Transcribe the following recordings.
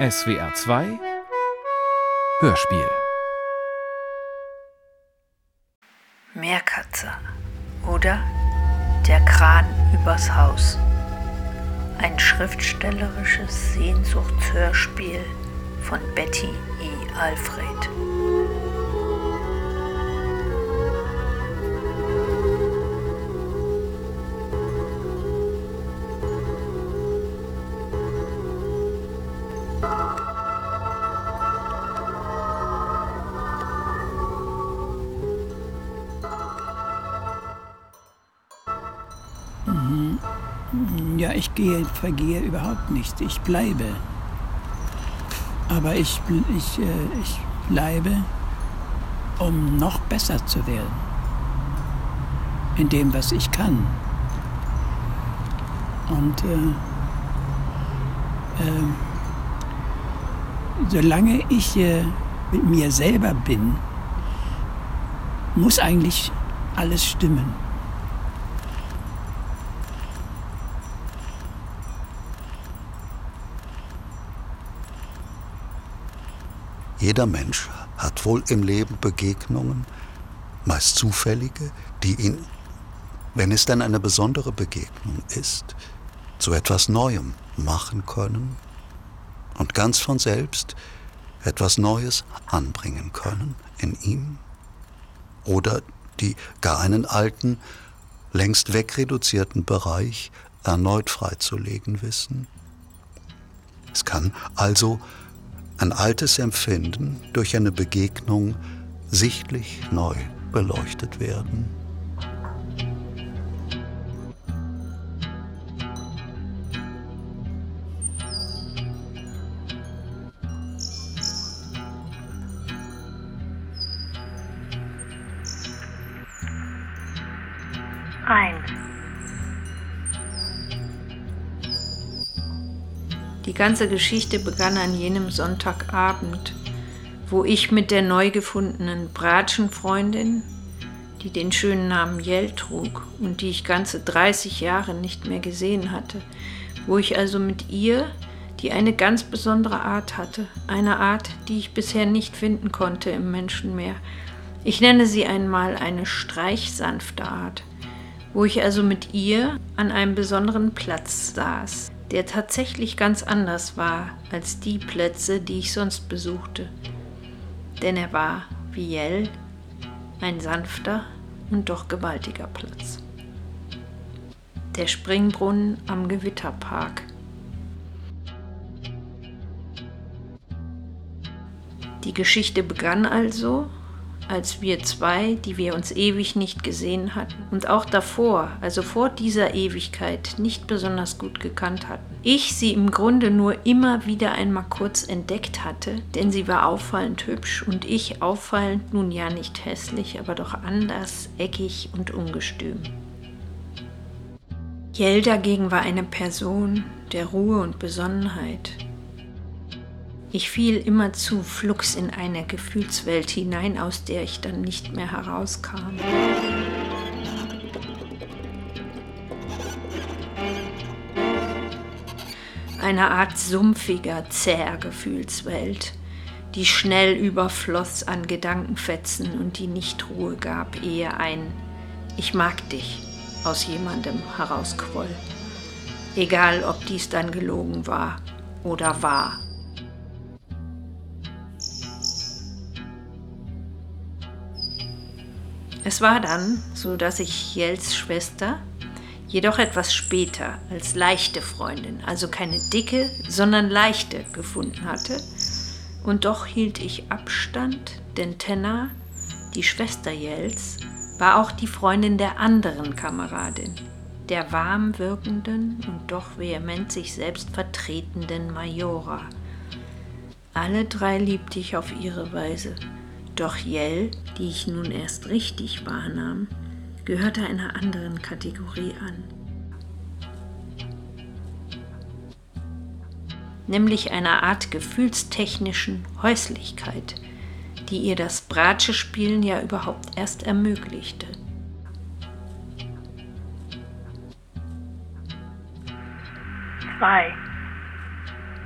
SWR 2 Hörspiel Meerkatze oder Der Kran übers Haus. Ein schriftstellerisches Sehnsuchtshörspiel von Betty E. Alfred. Ich gehe, vergehe überhaupt nicht. Ich bleibe. Aber ich, ich, äh, ich bleibe, um noch besser zu werden. In dem, was ich kann. Und äh, äh, solange ich äh, mit mir selber bin, muss eigentlich alles stimmen. Jeder Mensch hat wohl im Leben Begegnungen, meist zufällige, die ihn, wenn es denn eine besondere Begegnung ist, zu etwas Neuem machen können und ganz von selbst etwas Neues anbringen können in ihm oder die gar einen alten, längst wegreduzierten Bereich erneut freizulegen wissen. Es kann also ein altes Empfinden durch eine Begegnung sichtlich neu beleuchtet werden. Ganze Geschichte begann an jenem Sonntagabend, wo ich mit der neu gefundenen Bratschenfreundin, die den schönen Namen Jell trug und die ich ganze 30 Jahre nicht mehr gesehen hatte, wo ich also mit ihr, die eine ganz besondere Art hatte, eine Art, die ich bisher nicht finden konnte im Menschenmeer. Ich nenne sie einmal eine streichsanfte Art, wo ich also mit ihr an einem besonderen Platz saß, der tatsächlich ganz anders war als die Plätze, die ich sonst besuchte. Denn er war, wie Jell, ein sanfter und doch gewaltiger Platz. Der Springbrunnen am Gewitterpark. Die Geschichte begann also als wir zwei, die wir uns ewig nicht gesehen hatten und auch davor, also vor dieser Ewigkeit, nicht besonders gut gekannt hatten. Ich sie im Grunde nur immer wieder einmal kurz entdeckt hatte, denn sie war auffallend hübsch und ich auffallend nun ja nicht hässlich, aber doch anders, eckig und ungestüm. Jell dagegen war eine Person der Ruhe und Besonnenheit, ich fiel immerzu flugs in eine Gefühlswelt hinein, aus der ich dann nicht mehr herauskam. Eine Art sumpfiger, zäher Gefühlswelt, die schnell überfloss an Gedankenfetzen und die nicht Ruhe gab, ehe ein Ich mag dich aus jemandem herausquoll. Egal, ob dies dann gelogen war oder wahr. Es war dann so, dass ich Jels Schwester jedoch etwas später als leichte Freundin, also keine dicke, sondern leichte gefunden hatte. Und doch hielt ich Abstand, denn Tenna, die Schwester Jels, war auch die Freundin der anderen Kameradin, der warm wirkenden und doch vehement sich selbst vertretenden Majora. Alle drei liebte ich auf ihre Weise, doch Jell, die ich nun erst richtig wahrnahm, gehörte einer anderen Kategorie an. Nämlich einer Art gefühlstechnischen Häuslichkeit, die ihr das Bratsche-Spielen ja überhaupt erst ermöglichte. Zwei.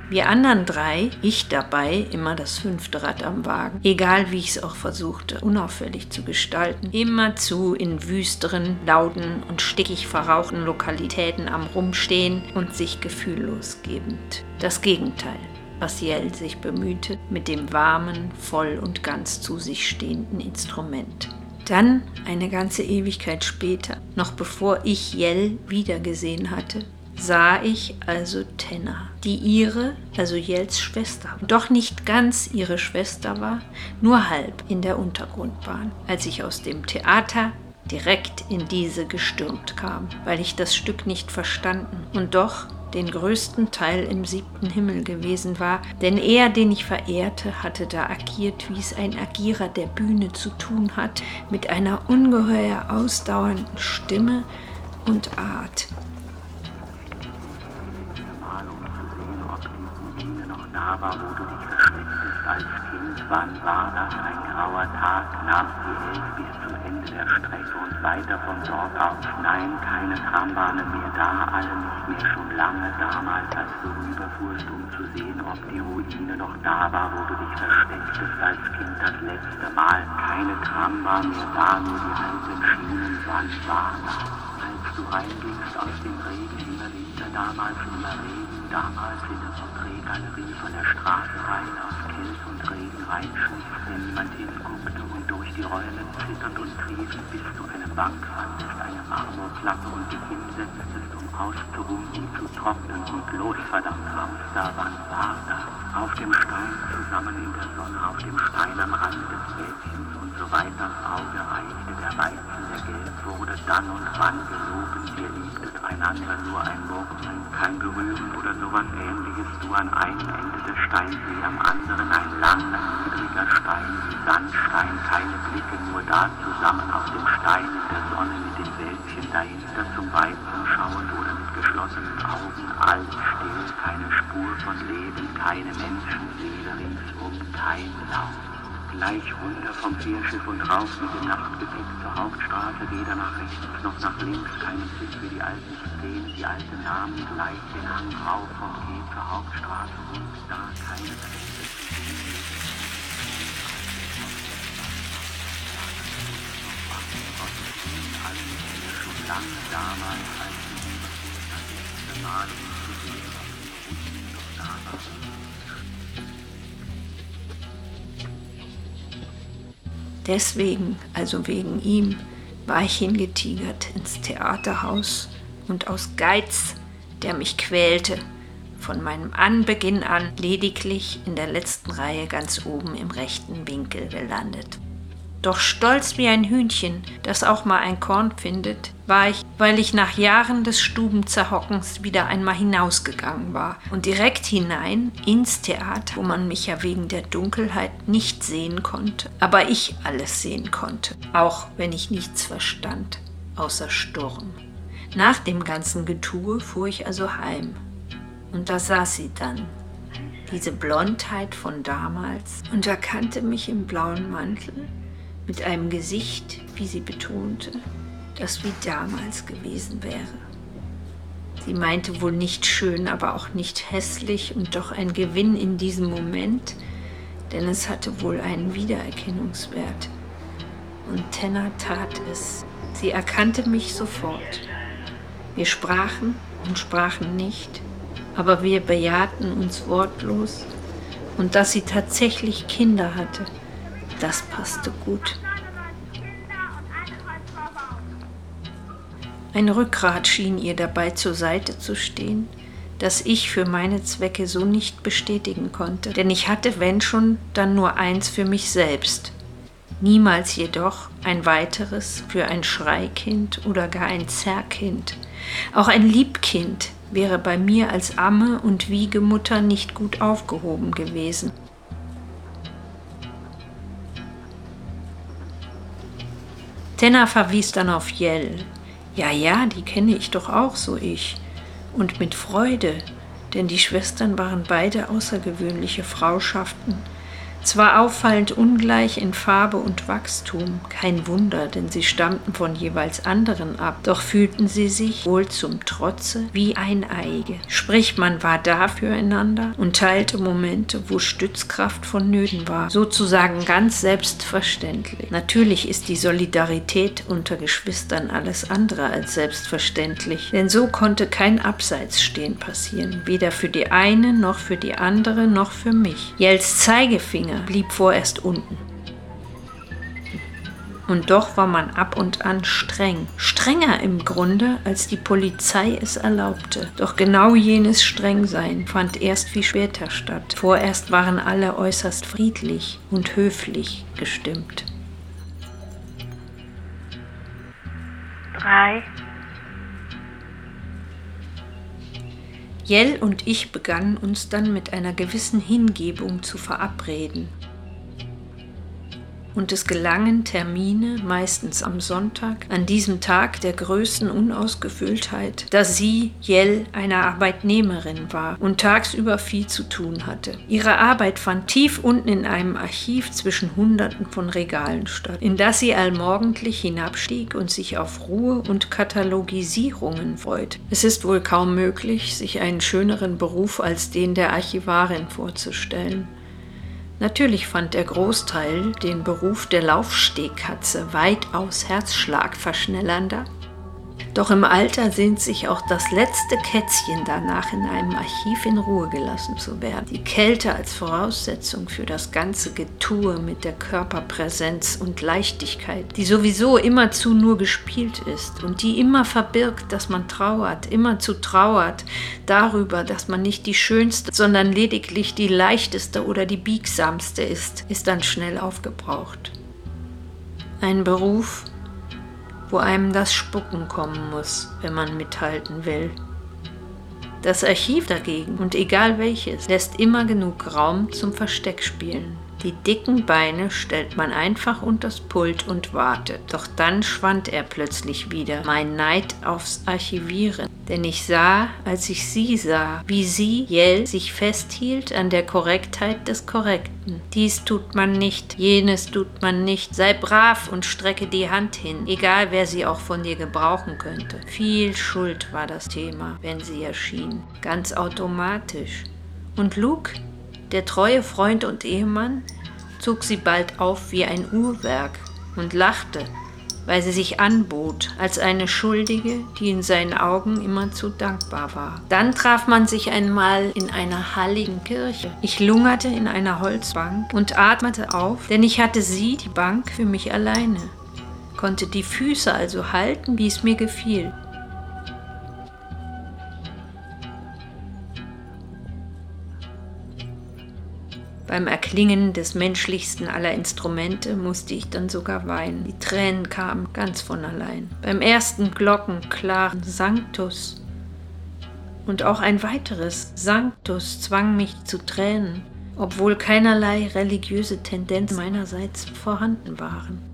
Wir anderen drei, ich dabei, immer das fünfte Rad am Wagen, egal wie ich es auch versuchte, unauffällig zu gestalten, immerzu in wüsteren, lauten und stickig verrauchten Lokalitäten am Rumstehen und sich gefühllos gebend. Das Gegenteil, was Jell sich bemühte, mit dem warmen, voll und ganz zu sich stehenden Instrument. Dann, eine ganze Ewigkeit später, noch bevor ich Jell wiedergesehen hatte, sah ich also Tenna, die ihre, also Jells Schwester, doch nicht ganz ihre Schwester war, nur halb in der Untergrundbahn, als ich aus dem Theater direkt in diese gestürmt kam, weil ich das Stück nicht verstanden und doch den größten Teil im siebten Himmel gewesen war, denn er, den ich verehrte, hatte da agiert, wie es ein Agierer der Bühne zu tun hat, mit einer ungeheuer ausdauernden Stimme und Art, war, wo du dich verstecktest als Kind. Wann war das? Ein grauer Tag, nahm die elf bis zum Ende der Strecke und weiter von dort aus. Nein, keine Trambahnen mehr da, alle nicht mehr schon lange. Damals, als du rüberfuhrst, um zu sehen, ob die Ruine noch da war, wo du dich verstecktest als Kind das letzte Mal. Keine Trambahn mehr da, nur die alten Schienen. Wann war das? Als du reingingst aus dem Regen, immer Winter, damals immer Regen, damals in der Porträtgalerie von der Straße rein aus Kälte und Regen reinschnitt, wenn niemand hinguckte und durch die Räume zitternd und triefend bis zu einer Bank fandest, eine Marmorplatte und dich hinsetztest, um auszuruhen und zu trocknen und los, verdammt Hamster, wann war das? Auf dem Stein zusammen in der Sonne, auf dem Stein am Rand des Wäldchens und so weiter Auge reichte der Weizen, der gelb wurde, dann und wann gelogen, ihr liebtet einander nur ein Kein Berühren oder sowas ähnliches, du an einem Ende des Steinsee, am anderen ein langer, niedriger Stein, Sandstein, keine Blicke, nur da zusammen auf dem Stein in der Sonne mit dem Wäldchen dahinter zum Weib zum Schauen oder mit geschlossenen Augen, alles still, keine Spur von Leben, keine Menschenseele ringsum, kein Laut gleich runter vom Fährschiff und rauf mit dem Nachtgepäck zur Hauptstraße, weder nach rechts noch nach links, keine Sicht für die alten Szenen, die alten Namen, gleich den Hang rauf und geh zur Hauptstraße und da keine schon lange damals, als die das letzte Mal uns gesehen haben, noch da war. Deswegen, also wegen ihm, war ich hingetigert ins Theaterhaus und aus Geiz, der mich quälte, von meinem Anbeginn an lediglich in der letzten Reihe ganz oben im rechten Winkel gelandet. Doch stolz wie ein Hühnchen, das auch mal ein Korn findet, war ich, weil ich nach Jahren des Stubenzerhockens wieder einmal hinausgegangen war und direkt hinein ins Theater, wo man mich ja wegen der Dunkelheit nicht sehen konnte, aber ich alles sehen konnte, auch wenn ich nichts verstand, außer Sturm. Nach dem ganzen Getue fuhr ich also heim. Und da saß sie dann, diese Blondheit von damals, und erkannte mich im blauen Mantel mit einem Gesicht, wie sie betonte, das wie damals gewesen wäre. Sie meinte wohl nicht schön, aber auch nicht hässlich und doch ein Gewinn in diesem Moment, denn es hatte wohl einen Wiedererkennungswert. Und Tenna tat es. Sie erkannte mich sofort. Wir sprachen und sprachen nicht, aber wir bejahten uns wortlos und dass sie tatsächlich Kinder hatte, das passte gut. Ein Rückgrat schien ihr dabei zur Seite zu stehen, das ich für meine Zwecke so nicht bestätigen konnte, denn ich hatte, wenn schon, dann nur eins für mich selbst, niemals jedoch ein weiteres für ein Schreikind oder gar ein Zerrkind. Auch ein Liebkind wäre bei mir als Amme und Wiegemutter nicht gut aufgehoben gewesen. Tenna verwies dann auf Jell. Ja, ja, die kenne ich doch auch, so ich. Und mit Freude, denn die Schwestern waren beide außergewöhnliche Frauschaften. Zwar auffallend ungleich in Farbe und Wachstum, kein Wunder, denn sie stammten von jeweils anderen ab, doch fühlten sie sich wohl zum Trotze wie Eineige. Sprich, man war da füreinander und teilte Momente, wo Stützkraft vonnöten war, sozusagen ganz selbstverständlich. Natürlich ist die Solidarität unter Geschwistern alles andere als selbstverständlich, denn so konnte kein Abseitsstehen passieren, weder für die eine noch für die andere noch für mich. Jells Zeigefinger blieb vorerst unten. Und doch war man ab und an streng. Strenger im Grunde, als die Polizei es erlaubte. Doch genau jenes Strengsein fand erst viel später statt. Vorerst waren alle äußerst friedlich und höflich gestimmt. Drei. Jell und ich begannen uns dann mit einer gewissen Hingebung zu verabreden und es gelangen Termine, meistens am Sonntag, an diesem Tag der größten Unausgefülltheit, dass sie, Jell, eine Arbeitnehmerin war und tagsüber viel zu tun hatte. Ihre Arbeit fand tief unten in einem Archiv zwischen Hunderten von Regalen statt, in das sie allmorgendlich hinabstieg und sich auf Ruhe und Katalogisierungen freut. Es ist wohl kaum möglich, sich einen schöneren Beruf als den der Archivarin vorzustellen. Natürlich fand der Großteil den Beruf der Laufstehkatze weitaus herzschlagverschnellernder doch im Alter sehnt sich auch das letzte Kätzchen danach, in einem Archiv in Ruhe gelassen zu werden. Die Kälte als Voraussetzung für das ganze Getue mit der Körperpräsenz und Leichtigkeit, die sowieso immerzu nur gespielt ist und die immer verbirgt, dass man trauert, immerzu trauert darüber, dass man nicht die schönste, sondern lediglich die leichteste oder die biegsamste ist, ist dann schnell aufgebraucht. Ein Beruf, wo einem das Spucken kommen muss, wenn man mithalten will. Das Archiv dagegen, und egal welches, lässt immer genug Raum zum Versteckspielen. Die dicken Beine stellt man einfach unters Pult und wartet. Doch dann schwand er plötzlich wieder, mein Neid aufs Archivieren. Denn ich sah, als ich sie sah, wie sie, Jell, sich festhielt an der Korrektheit des Korrekten. Dies tut man nicht, jenes tut man nicht. Sei brav und strecke die Hand hin, egal wer sie auch von dir gebrauchen könnte. Viel Schuld war das Thema, wenn sie erschien. Ganz automatisch. Und Luke, der treue Freund und Ehemann, zog sie bald auf wie ein Uhrwerk und lachte, weil sie sich anbot als eine Schuldige, die in seinen Augen immerzu dankbar war. Dann traf man sich einmal in einer halligen Kirche. Ich lungerte in einer Holzbank und atmete auf, denn ich hatte sie, die Bank, für mich alleine, konnte die Füße also halten, wie es mir gefiel. Beim Erklingen des menschlichsten aller Instrumente musste ich dann sogar weinen. Die Tränen kamen ganz von allein. Beim ersten glockenklaren Sanctus und auch ein weiteres Sanctus zwang mich zu Tränen, obwohl keinerlei religiöse Tendenz meinerseits vorhanden waren.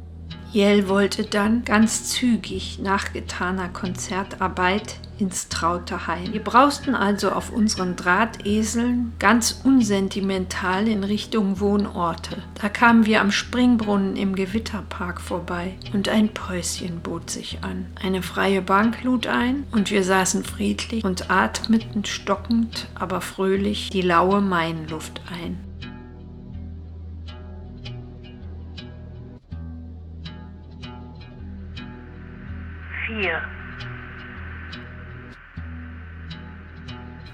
Jell wollte dann ganz zügig nach getaner Konzertarbeit ins traute Heim. Wir brausten also auf unseren Drahteseln ganz unsentimental in Richtung Wohnorte. Da kamen wir am Springbrunnen im Gewitterpark vorbei und ein Päuschen bot sich an. Eine freie Bank lud ein und wir saßen friedlich und atmeten stockend, aber fröhlich die laue Mainluft ein. Vier,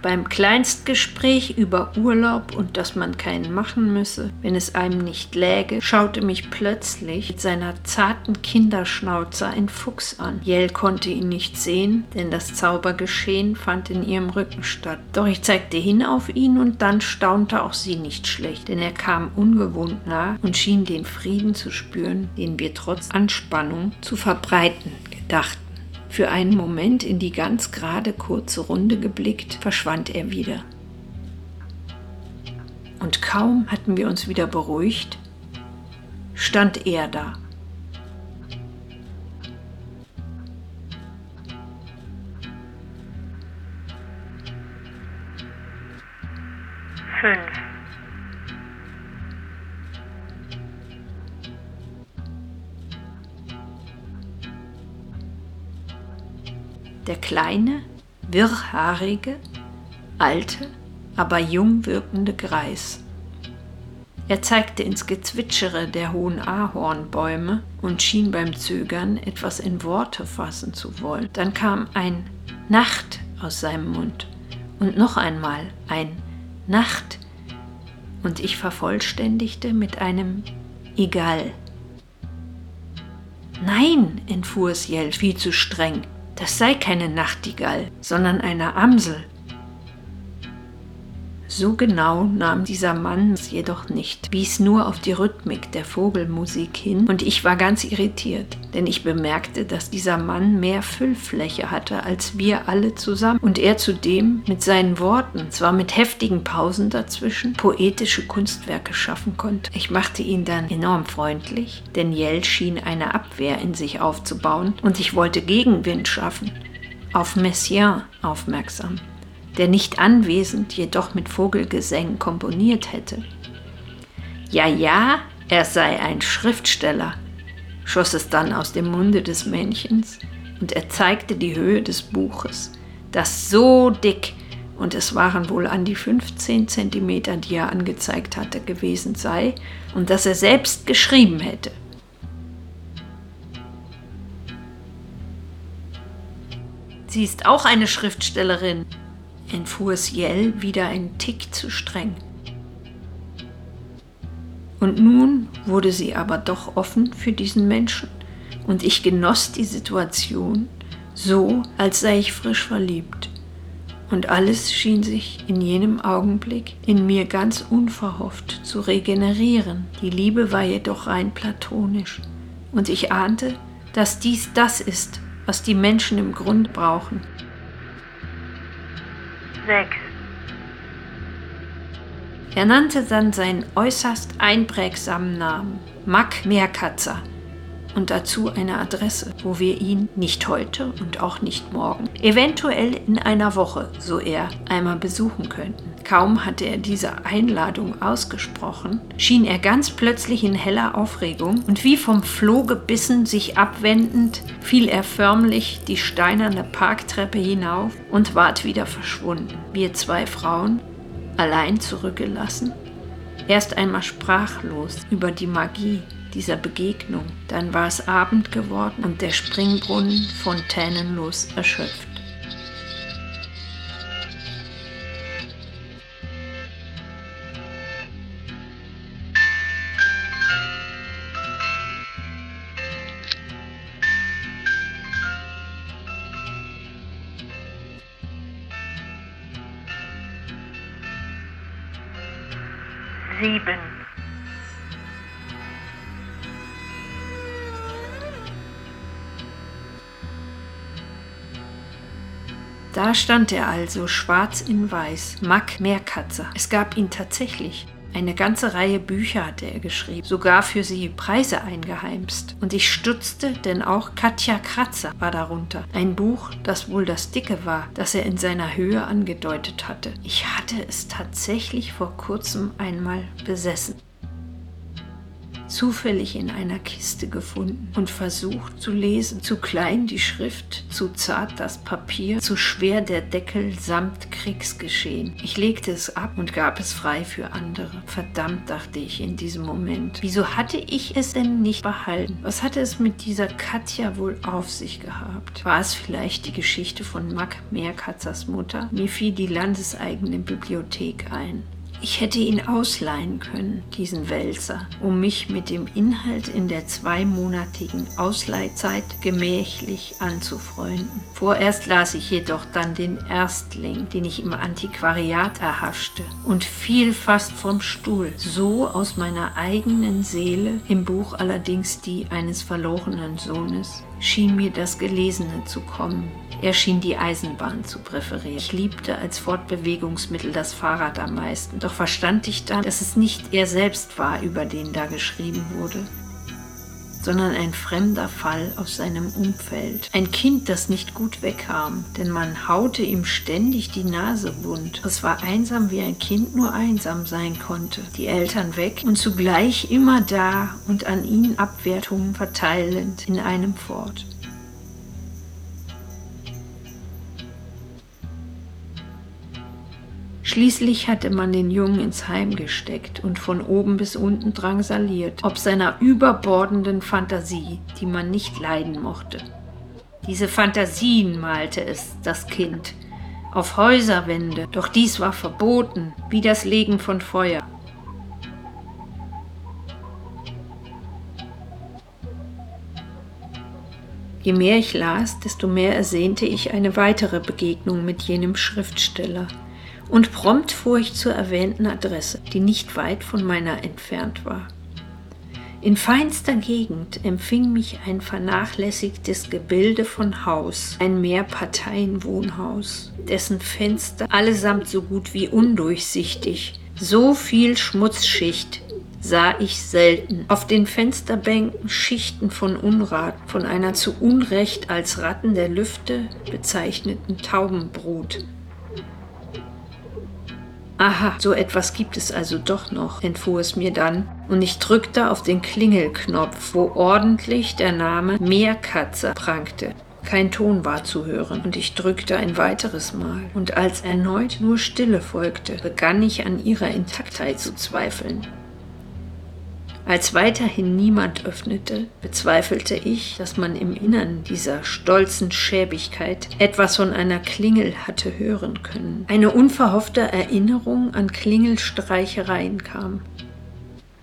Beim Kleinstgespräch über Urlaub und dass man keinen machen müsse, wenn es einem nicht läge, schaute mich plötzlich mit seiner zarten Kinderschnauze ein Fuchs an. Jell konnte ihn nicht sehen, denn das Zaubergeschehen fand in ihrem Rücken statt. Doch ich zeigte hin auf ihn und dann staunte auch sie nicht schlecht, denn er kam ungewohnt nah und schien den Frieden zu spüren, den wir trotz Anspannung zu verbreiten gedachten. Für einen Moment in die ganz gerade kurze Runde geblickt, verschwand er wieder. Und kaum hatten wir uns wieder beruhigt, stand er da. fünf, der kleine, wirrhaarige, alte, aber jung wirkende Greis. Er zeigte ins Gezwitschere der hohen Ahornbäume und schien beim Zögern etwas in Worte fassen zu wollen. Dann kam ein Nacht aus seinem Mund und noch einmal ein Nacht und ich vervollständigte mit einem Egal. Nein, entfuhr es Jell viel zu streng, das sei keine Nachtigall, sondern eine Amsel. So genau nahm dieser Mann es jedoch nicht, wies nur auf die Rhythmik der Vogelmusik hin und ich war ganz irritiert, denn ich bemerkte, dass dieser Mann mehr Füllfläche hatte als wir alle zusammen und er zudem mit seinen Worten, zwar mit heftigen Pausen dazwischen, poetische Kunstwerke schaffen konnte. Ich machte ihn dann enorm freundlich, denn Jell schien eine Abwehr in sich aufzubauen und ich wollte Gegenwind schaffen, auf Messiaen aufmerksam der nicht anwesend, jedoch mit Vogelgesängen komponiert hätte. Ja, ja, er sei ein Schriftsteller, schoss es dann aus dem Munde des Männchens, und er zeigte die Höhe des Buches, das so dick, und es waren wohl an die 15 Zentimeter, die er angezeigt hatte, gewesen sei, und das er selbst geschrieben hätte. Sie ist auch eine Schriftstellerin, entfuhr es Jell wieder ein Tick zu streng. Und nun wurde sie aber doch offen für diesen Menschen, und ich genoss die Situation so, als sei ich frisch verliebt. Und alles schien sich in jenem Augenblick in mir ganz unverhofft zu regenerieren. Die Liebe war jedoch rein platonisch, und ich ahnte, dass dies das ist, was die Menschen im Grund brauchen, sechs. Er nannte dann seinen äußerst einprägsamen Namen, Mack Meerkatzer, und dazu eine Adresse, wo wir ihn nicht heute und auch nicht morgen, eventuell in einer Woche, so er, einmal besuchen könnten. Kaum hatte er diese Einladung ausgesprochen, schien er ganz plötzlich in heller Aufregung und wie vom Floh gebissen sich abwendend, fiel er förmlich die steinerne Parktreppe hinauf und ward wieder verschwunden. Wir zwei Frauen, allein zurückgelassen, erst einmal sprachlos über die Magie dieser Begegnung. Dann war es Abend geworden und der Springbrunnen fontänenlos erschöpft. Da stand er also, schwarz in weiß, Mack Meerkatzer. Es gab ihn tatsächlich. Eine ganze Reihe Bücher hatte er geschrieben, sogar für sie Preise eingeheimst. Und ich stutzte, denn auch Katja Kratzer war darunter. Ein Buch, das wohl das dicke war, das er in seiner Höhe angedeutet hatte. Ich hatte es tatsächlich vor kurzem einmal besessen zufällig in einer Kiste gefunden und versucht zu lesen. Zu klein die Schrift, zu zart das Papier, zu schwer der Deckel samt Kriegsgeschehen. Ich legte es ab und gab es frei für andere. Verdammt, dachte ich in diesem Moment. Wieso hatte ich es denn nicht behalten? Was hatte es mit dieser Katja wohl auf sich gehabt? War es vielleicht die Geschichte von Mack Meerkatzers Mutter? Mir fiel die landeseigene Bibliothek ein. Ich hätte ihn ausleihen können, diesen Wälzer, um mich mit dem Inhalt in der zweimonatigen Ausleihzeit gemächlich anzufreunden. Vorerst las ich jedoch dann den Erstling, den ich im Antiquariat erhaschte, und fiel fast vom Stuhl, so aus meiner eigenen Seele, im Buch allerdings die eines verlorenen Sohnes, schien mir das Gelesene zu kommen. Er schien die Eisenbahn zu präferieren. Ich liebte als Fortbewegungsmittel das Fahrrad am meisten. Doch verstand ich dann, dass es nicht er selbst war, über den da geschrieben wurde, sondern ein fremder Fall aus seinem Umfeld. Ein Kind, das nicht gut wegkam, denn man haute ihm ständig die Nase wund. Es war einsam, wie ein Kind nur einsam sein konnte. Die Eltern weg und zugleich immer da und an ihn Abwertungen verteilend in einem fort. Schließlich hatte man den Jungen ins Heim gesteckt und von oben bis unten drangsaliert, ob seiner überbordenden Fantasie, die man nicht leiden mochte. Diese Fantasien malte es, das Kind, auf Häuserwände, doch dies war verboten, wie das Legen von Feuer. Je mehr ich las, desto mehr ersehnte ich eine weitere Begegnung mit jenem Schriftsteller. Und prompt fuhr ich zur erwähnten Adresse, die nicht weit von meiner entfernt war. In feinster Gegend empfing mich ein vernachlässigtes Gebilde von Haus, ein Mehrparteienwohnhaus, dessen Fenster allesamt so gut wie undurchsichtig, so viel Schmutzschicht, sah ich selten. Auf den Fensterbänken Schichten von Unrat, von einer zu Unrecht als Ratten der Lüfte bezeichneten Taubenbrut. Aha, so etwas gibt es also doch noch, entfuhr es mir dann, und ich drückte auf den Klingelknopf, wo ordentlich der Name Meerkatze prangte. Kein Ton war zu hören, und ich drückte ein weiteres Mal, und als erneut nur Stille folgte, begann ich an ihrer Intaktheit zu zweifeln. Als weiterhin niemand öffnete, bezweifelte ich, dass man im Innern dieser stolzen Schäbigkeit etwas von einer Klingel hatte hören können. Eine unverhoffte Erinnerung an Klingelstreichereien kam.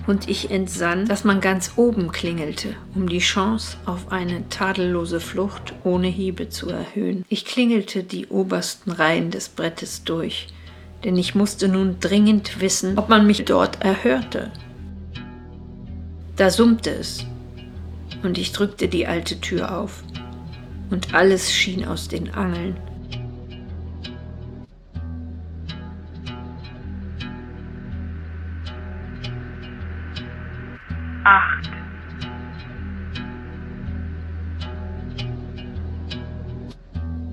Und ich entsann, dass man ganz oben klingelte, um die Chance auf eine tadellose Flucht ohne Hiebe zu erhöhen. Ich klingelte die obersten Reihen des Brettes durch, denn ich musste nun dringend wissen, ob man mich dort erhörte. Da summte es, und ich drückte die alte Tür auf, und alles schien aus den Angeln. acht,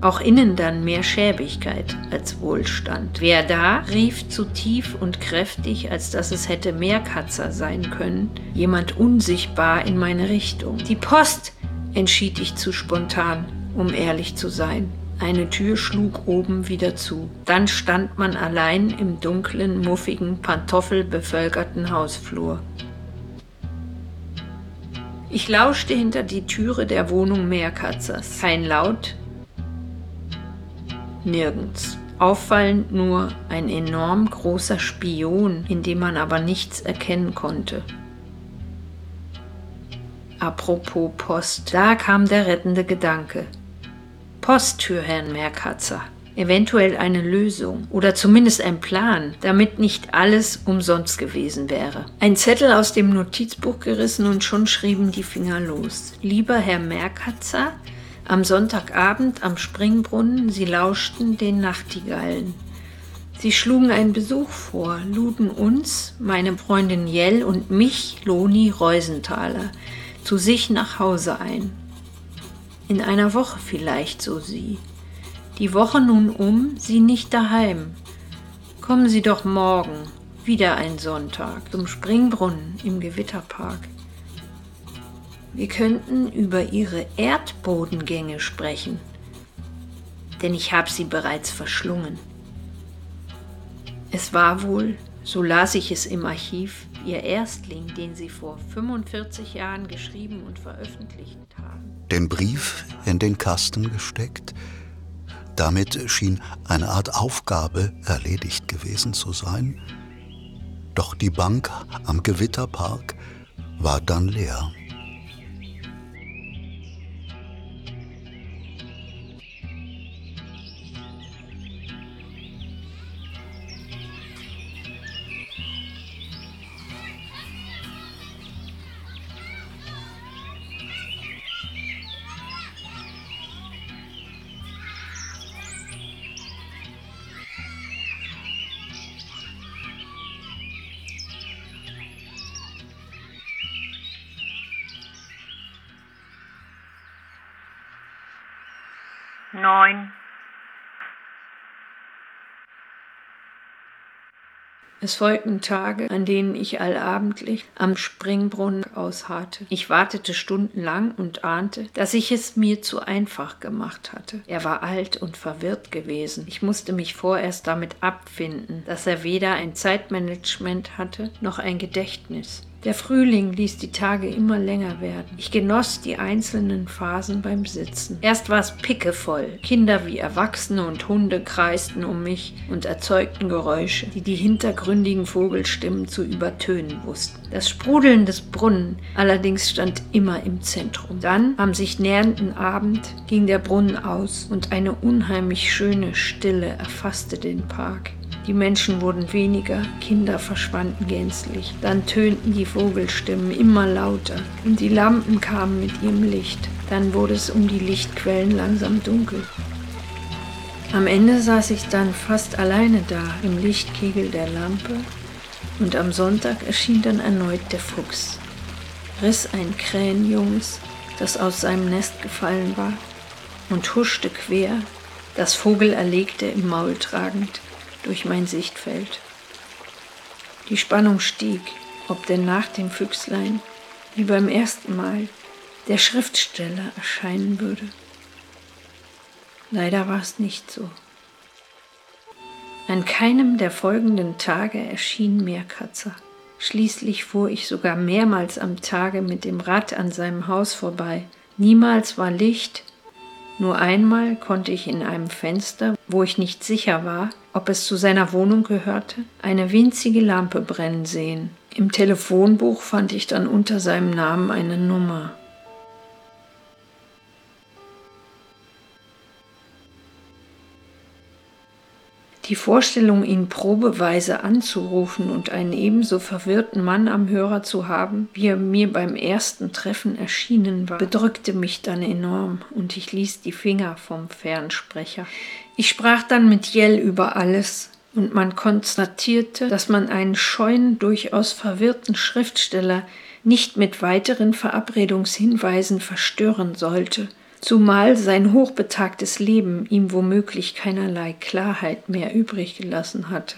Auch innen dann mehr Schäbigkeit als Wohlstand. Wer da, rief zu tief und kräftig, als dass es hätte Meerkatzer sein können, jemand unsichtbar in meine Richtung. Die Post, entschied ich zu spontan, um ehrlich zu sein. Eine Tür schlug oben wieder zu. Dann stand man allein im dunklen, muffigen, pantoffelbevölkerten Hausflur. Ich lauschte hinter die Türe der Wohnung Meerkatzers. Kein Laut, nirgends. Auffallend nur ein enorm großer Spion, in dem man aber nichts erkennen konnte. Apropos Post, da kam der rettende Gedanke. Post für Herrn Merkatzer. Eventuell eine Lösung oder zumindest ein Plan, damit nicht alles umsonst gewesen wäre. Ein Zettel aus dem Notizbuch gerissen und schon schrieben die Finger los. Lieber Herr Merkatzer, am Sonntagabend am Springbrunnen, sie lauschten den Nachtigallen. Sie schlugen einen Besuch vor, luden uns, meine Freundin Jell und mich, Loni Reusenthaler, zu sich nach Hause ein. In einer Woche vielleicht, so sie. Die Woche nun um, sie nicht daheim. Kommen Sie doch morgen, wieder ein Sonntag, zum Springbrunnen im Gewitterpark. Wir könnten über ihre Erdbodengänge sprechen, denn ich habe sie bereits verschlungen. Es war wohl, so las ich es im Archiv, ihr Erstling, den sie vor 45 Jahren geschrieben und veröffentlicht haben. Den Brief in den Kasten gesteckt, damit schien eine Art Aufgabe erledigt gewesen zu sein. Doch die Bank am Gewitterpark war dann leer. Neun, Es folgten Tage, an denen ich allabendlich am Springbrunnen ausharrte. Ich wartete stundenlang und ahnte, dass ich es mir zu einfach gemacht hatte. Er war alt und verwirrt gewesen. Ich musste mich vorerst damit abfinden, dass er weder ein Zeitmanagement hatte noch ein Gedächtnis. Der Frühling ließ die Tage immer länger werden. Ich genoss die einzelnen Phasen beim Sitzen. Erst war es pickevoll. Kinder wie Erwachsene und Hunde kreisten um mich und erzeugten Geräusche, die die hintergründigen Vogelstimmen zu übertönen wussten. Das Sprudeln des Brunnen allerdings stand immer im Zentrum. Dann, am sich nähernden Abend, ging der Brunnen aus und eine unheimlich schöne Stille erfasste den Park. Die Menschen wurden weniger, Kinder verschwanden gänzlich. Dann tönten die Vogelstimmen immer lauter und die Lampen kamen mit ihrem Licht. Dann wurde es um die Lichtquellen langsam dunkel. Am Ende saß ich dann fast alleine da im Lichtkegel der Lampe und am Sonntag erschien dann erneut der Fuchs, riss ein Krähenjunges, das aus seinem Nest gefallen war, und huschte quer, das Vogel erlegte im Maul tragend, durch mein Sichtfeld. Die Spannung stieg, ob denn nach dem Füchslein, wie beim ersten Mal, der Schriftsteller erscheinen würde. Leider war es nicht so. An keinem der folgenden Tage erschien Meerkatzer. Schließlich fuhr ich sogar mehrmals am Tage mit dem Rad an seinem Haus vorbei. Niemals war Licht, nur einmal konnte ich in einem Fenster, wo ich nicht sicher war, ob es zu seiner Wohnung gehörte, eine winzige Lampe brennen sehen. Im Telefonbuch fand ich dann unter seinem Namen eine Nummer. Die Vorstellung, ihn probeweise anzurufen und einen ebenso verwirrten Mann am Hörer zu haben, wie er mir beim ersten Treffen erschienen war, bedrückte mich dann enorm und ich ließ die Finger vom Fernsprecher. Ich sprach dann mit Jell über alles, und man konstatierte, dass man einen scheuen, durchaus verwirrten Schriftsteller nicht mit weiteren Verabredungshinweisen verstören sollte – zumal sein hochbetagtes Leben ihm womöglich keinerlei Klarheit mehr übrig gelassen hatte.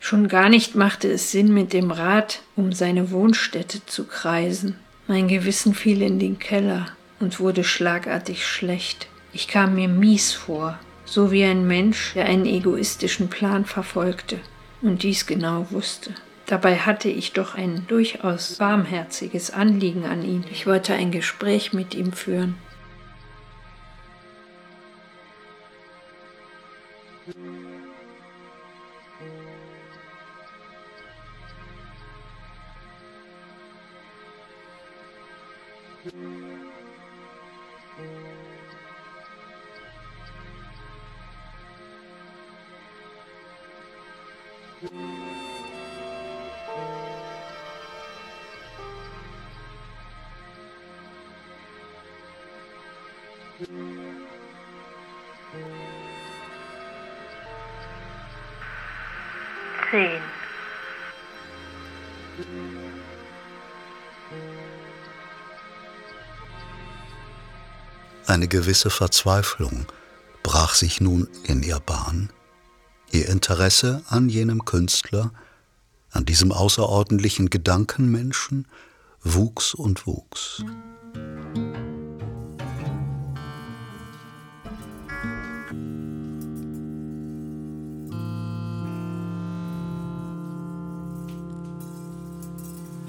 Schon gar nicht machte es Sinn, mit dem Rad um seine Wohnstätte zu kreisen. Mein Gewissen fiel in den Keller und wurde schlagartig schlecht. Ich kam mir mies vor, so wie ein Mensch, der einen egoistischen Plan verfolgte und dies genau wusste. Dabei hatte ich doch ein durchaus warmherziges Anliegen an ihn. Ich wollte ein Gespräch mit ihm führen. Eine gewisse Verzweiflung brach sich nun in ihr Bahn. Ihr Interesse an jenem Künstler, an diesem außerordentlichen Gedankenmenschen, wuchs und wuchs.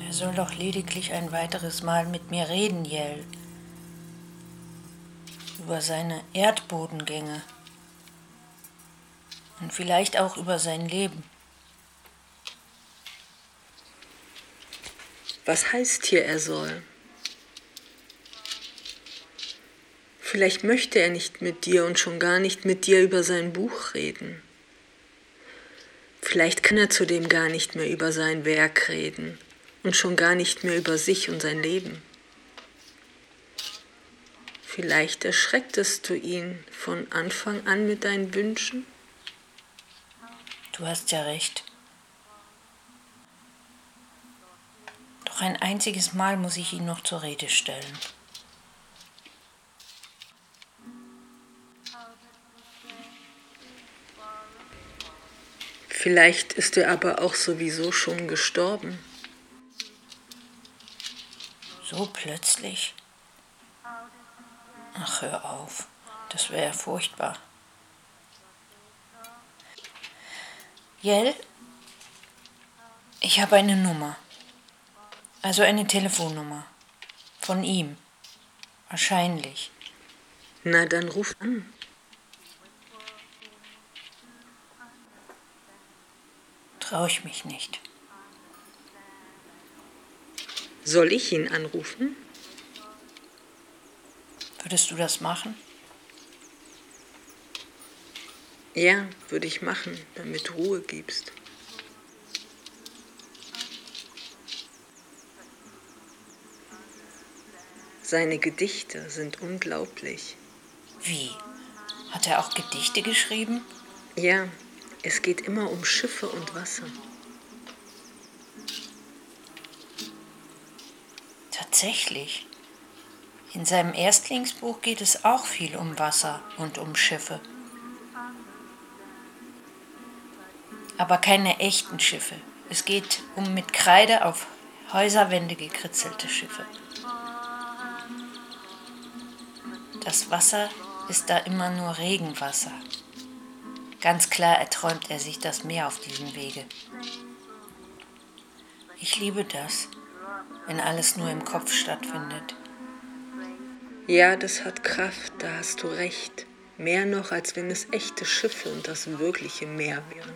Er soll doch lediglich ein weiteres Mal mit mir reden, Jell. Über seine Erdbodengänge. Und vielleicht auch über sein Leben. Was heißt hier, er soll? Vielleicht möchte er nicht mit dir und schon gar nicht mit dir über sein Buch reden. Vielleicht kann er zudem gar nicht mehr über sein Werk reden und schon gar nicht mehr über sich und sein Leben. Vielleicht erschrecktest du ihn von Anfang an mit deinen Wünschen? Du hast ja recht. Doch ein einziges Mal muss ich ihn noch zur Rede stellen. Vielleicht ist er aber auch sowieso schon gestorben. So plötzlich? Ach, hör auf. Das wäre ja furchtbar. Jell, ich habe eine Nummer. Also eine Telefonnummer. Von ihm. Wahrscheinlich. Na, dann ruf an. Traue ich mich nicht. Soll ich ihn anrufen? Würdest du das machen? Ja, würde ich machen, damit du Ruhe gibst. Seine Gedichte sind unglaublich. Wie? Hat er auch Gedichte geschrieben? Ja, es geht immer um Schiffe und Wasser. Tatsächlich. In seinem Erstlingsbuch geht es auch viel um Wasser und um Schiffe. Aber keine echten Schiffe. Es geht um mit Kreide auf Häuserwände gekritzelte Schiffe. Das Wasser ist da immer nur Regenwasser. Ganz klar erträumt er sich das Meer auf diesem Wege. Ich liebe das, wenn alles nur im Kopf stattfindet. Ja, das hat Kraft, da hast du recht. Mehr noch, als wenn es echte Schiffe und das wirkliche Meer wären.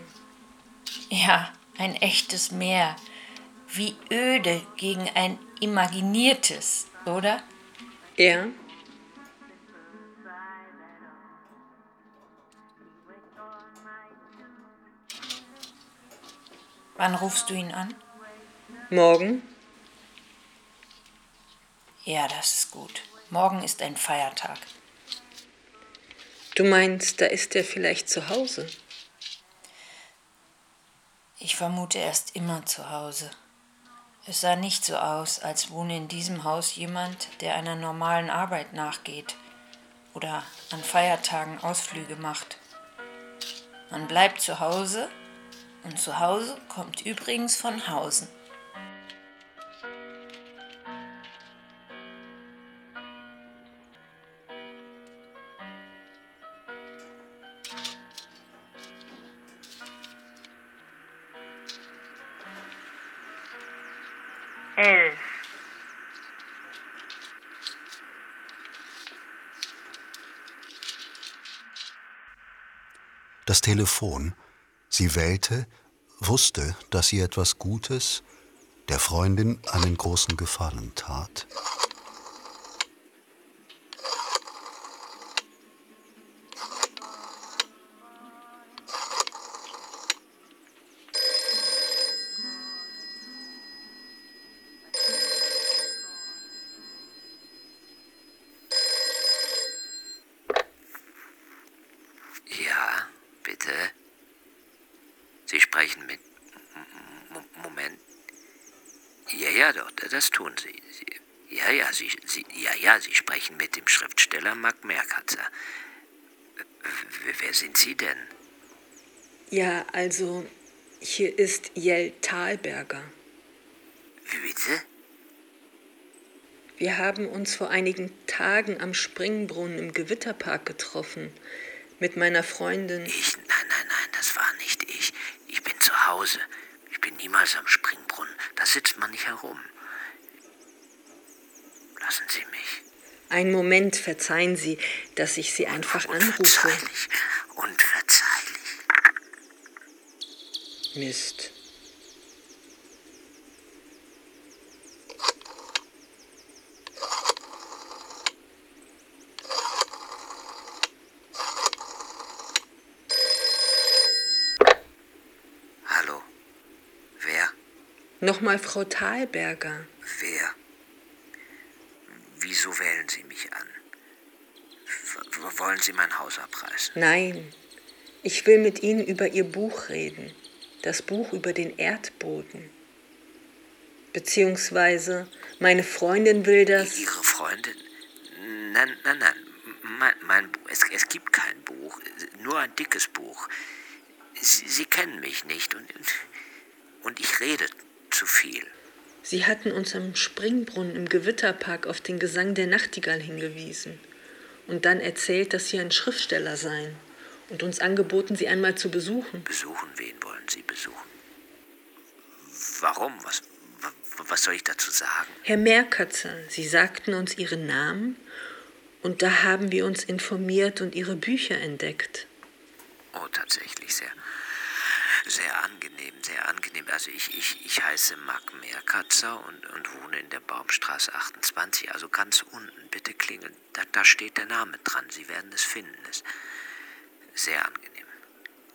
Ja, ein echtes Meer. Wie öde gegen ein imaginiertes, oder? Ja, Wann rufst du ihn an? morgen? Ja, das ist gut. Morgen ist ein Feiertag. Du meinst, da ist er vielleicht zu Hause? Ich vermute, er ist immer zu Hause. Es sah nicht so aus, als wohne in diesem Haus jemand, der einer normalen Arbeit nachgeht oder an Feiertagen Ausflüge macht. Man bleibt zu Hause und zu Hause kommt übrigens von Hausen. Das Telefon. Sie wählte, wusste, dass sie etwas Gutes, der Freundin einen großen Gefallen tat. Ja, doch, das tun Sie. Sie ja, ja, Sie, Sie, ja, ja, Sie sprechen mit dem Schriftsteller Mark Merkatzer. Wer sind Sie denn? Ja, also hier ist Jell Thalberger. Wie bitte? Wir haben uns vor einigen Tagen am Springbrunnen im Gewitterpark getroffen. Mit meiner Freundin. Ich? Nein, nein, nein, das war nicht ich. Ich bin zu Hause. Ich bin niemals am Springbrunnen. Da sitzt man nicht herum. Lassen Sie mich. Einen Moment, verzeihen Sie, dass ich Sie einfach anrufe. Unverzeihlich. Unverzeihlich. Mist. Hallo. Wer? Nochmal Frau Thalberger. Wer? Wieso wählen Sie mich an? W wollen Sie mein Haus abreißen? Nein, ich will mit Ihnen über Ihr Buch reden. Das Buch über den Erdboden. Beziehungsweise meine Freundin will das. Ihre Freundin? Nein, nein, nein. Mein, mein Buch. Es, es gibt kein Buch. Nur ein dickes Buch. Sie, Sie kennen mich nicht und, und ich rede zu viel. Sie hatten uns am Springbrunnen im Gewitterpark auf den Gesang der Nachtigall hingewiesen und dann erzählt, dass Sie ein Schriftsteller seien und uns angeboten, Sie einmal zu besuchen. Besuchen? Wen wollen Sie besuchen? Warum? Was, was soll ich dazu sagen? Herr Merkatzer, Sie sagten uns Ihren Namen und da haben wir uns informiert und Ihre Bücher entdeckt. Oh, tatsächlich sehr, sehr angenehm, sehr angenehm. Also ich, ich, ich heiße Marc Meerkatzer und, und wohne in der Baumstraße 28, also ganz unten. Bitte klingeln. Da, da steht der Name dran. Sie werden es finden. Es sehr angenehm.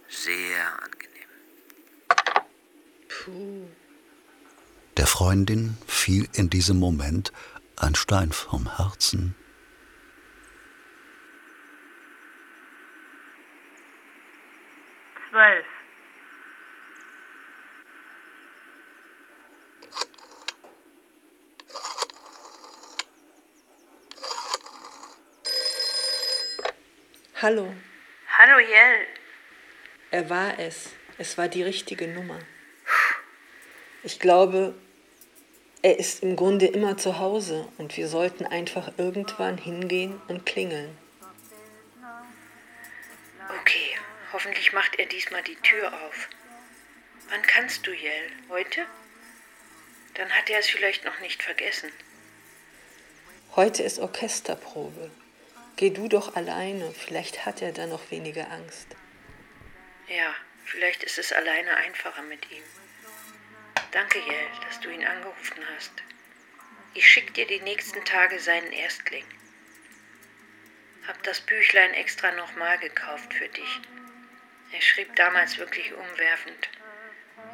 Sehr angenehm. Puh. Der Freundin fiel in diesem Moment ein Stein vom Herzen. Zwölf. Hallo, Hallo Jell. er war es. Es war die richtige Nummer. Ich glaube, er ist im Grunde immer zu Hause und wir sollten einfach irgendwann hingehen und klingeln. Okay, hoffentlich macht er diesmal die Tür auf. Wann kannst du, Jell? Heute? Dann hat er es vielleicht noch nicht vergessen. Heute ist Orchesterprobe. Geh du doch alleine, vielleicht hat er dann noch weniger Angst. Ja, vielleicht ist es alleine einfacher mit ihm. Danke, Jell, dass du ihn angerufen hast. Ich schick dir die nächsten Tage seinen Erstling. Hab das Büchlein extra nochmal gekauft für dich. Er schrieb damals wirklich umwerfend.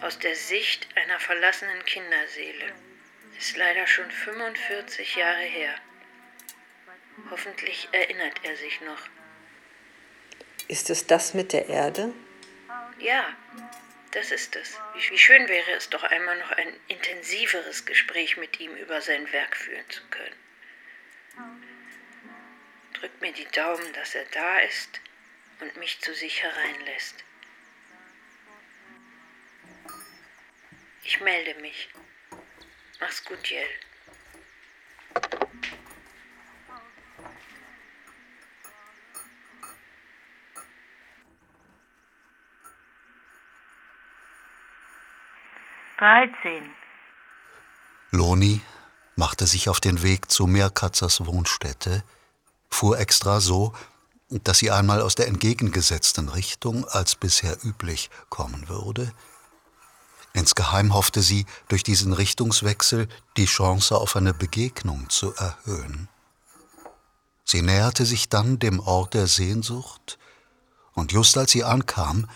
Aus der Sicht einer verlassenen Kinderseele. Ist leider schon 45 Jahre her. Hoffentlich erinnert er sich noch. Ist es das mit der Erde? Ja, das ist es. Wie, schön wäre es doch einmal noch ein intensiveres Gespräch mit ihm über sein Werk führen zu können. Drück mir die Daumen, dass er da ist und mich zu sich hereinlässt. Ich melde mich. Mach's gut, Jell. Dreizehn. Loni machte sich auf den Weg zu Meerkatzers Wohnstätte, fuhr extra so, dass sie einmal aus der entgegengesetzten Richtung als bisher üblich kommen würde. Insgeheim hoffte sie, durch diesen Richtungswechsel die Chance auf eine Begegnung zu erhöhen. Sie näherte sich dann dem Ort der Sehnsucht, und just als sie ankam,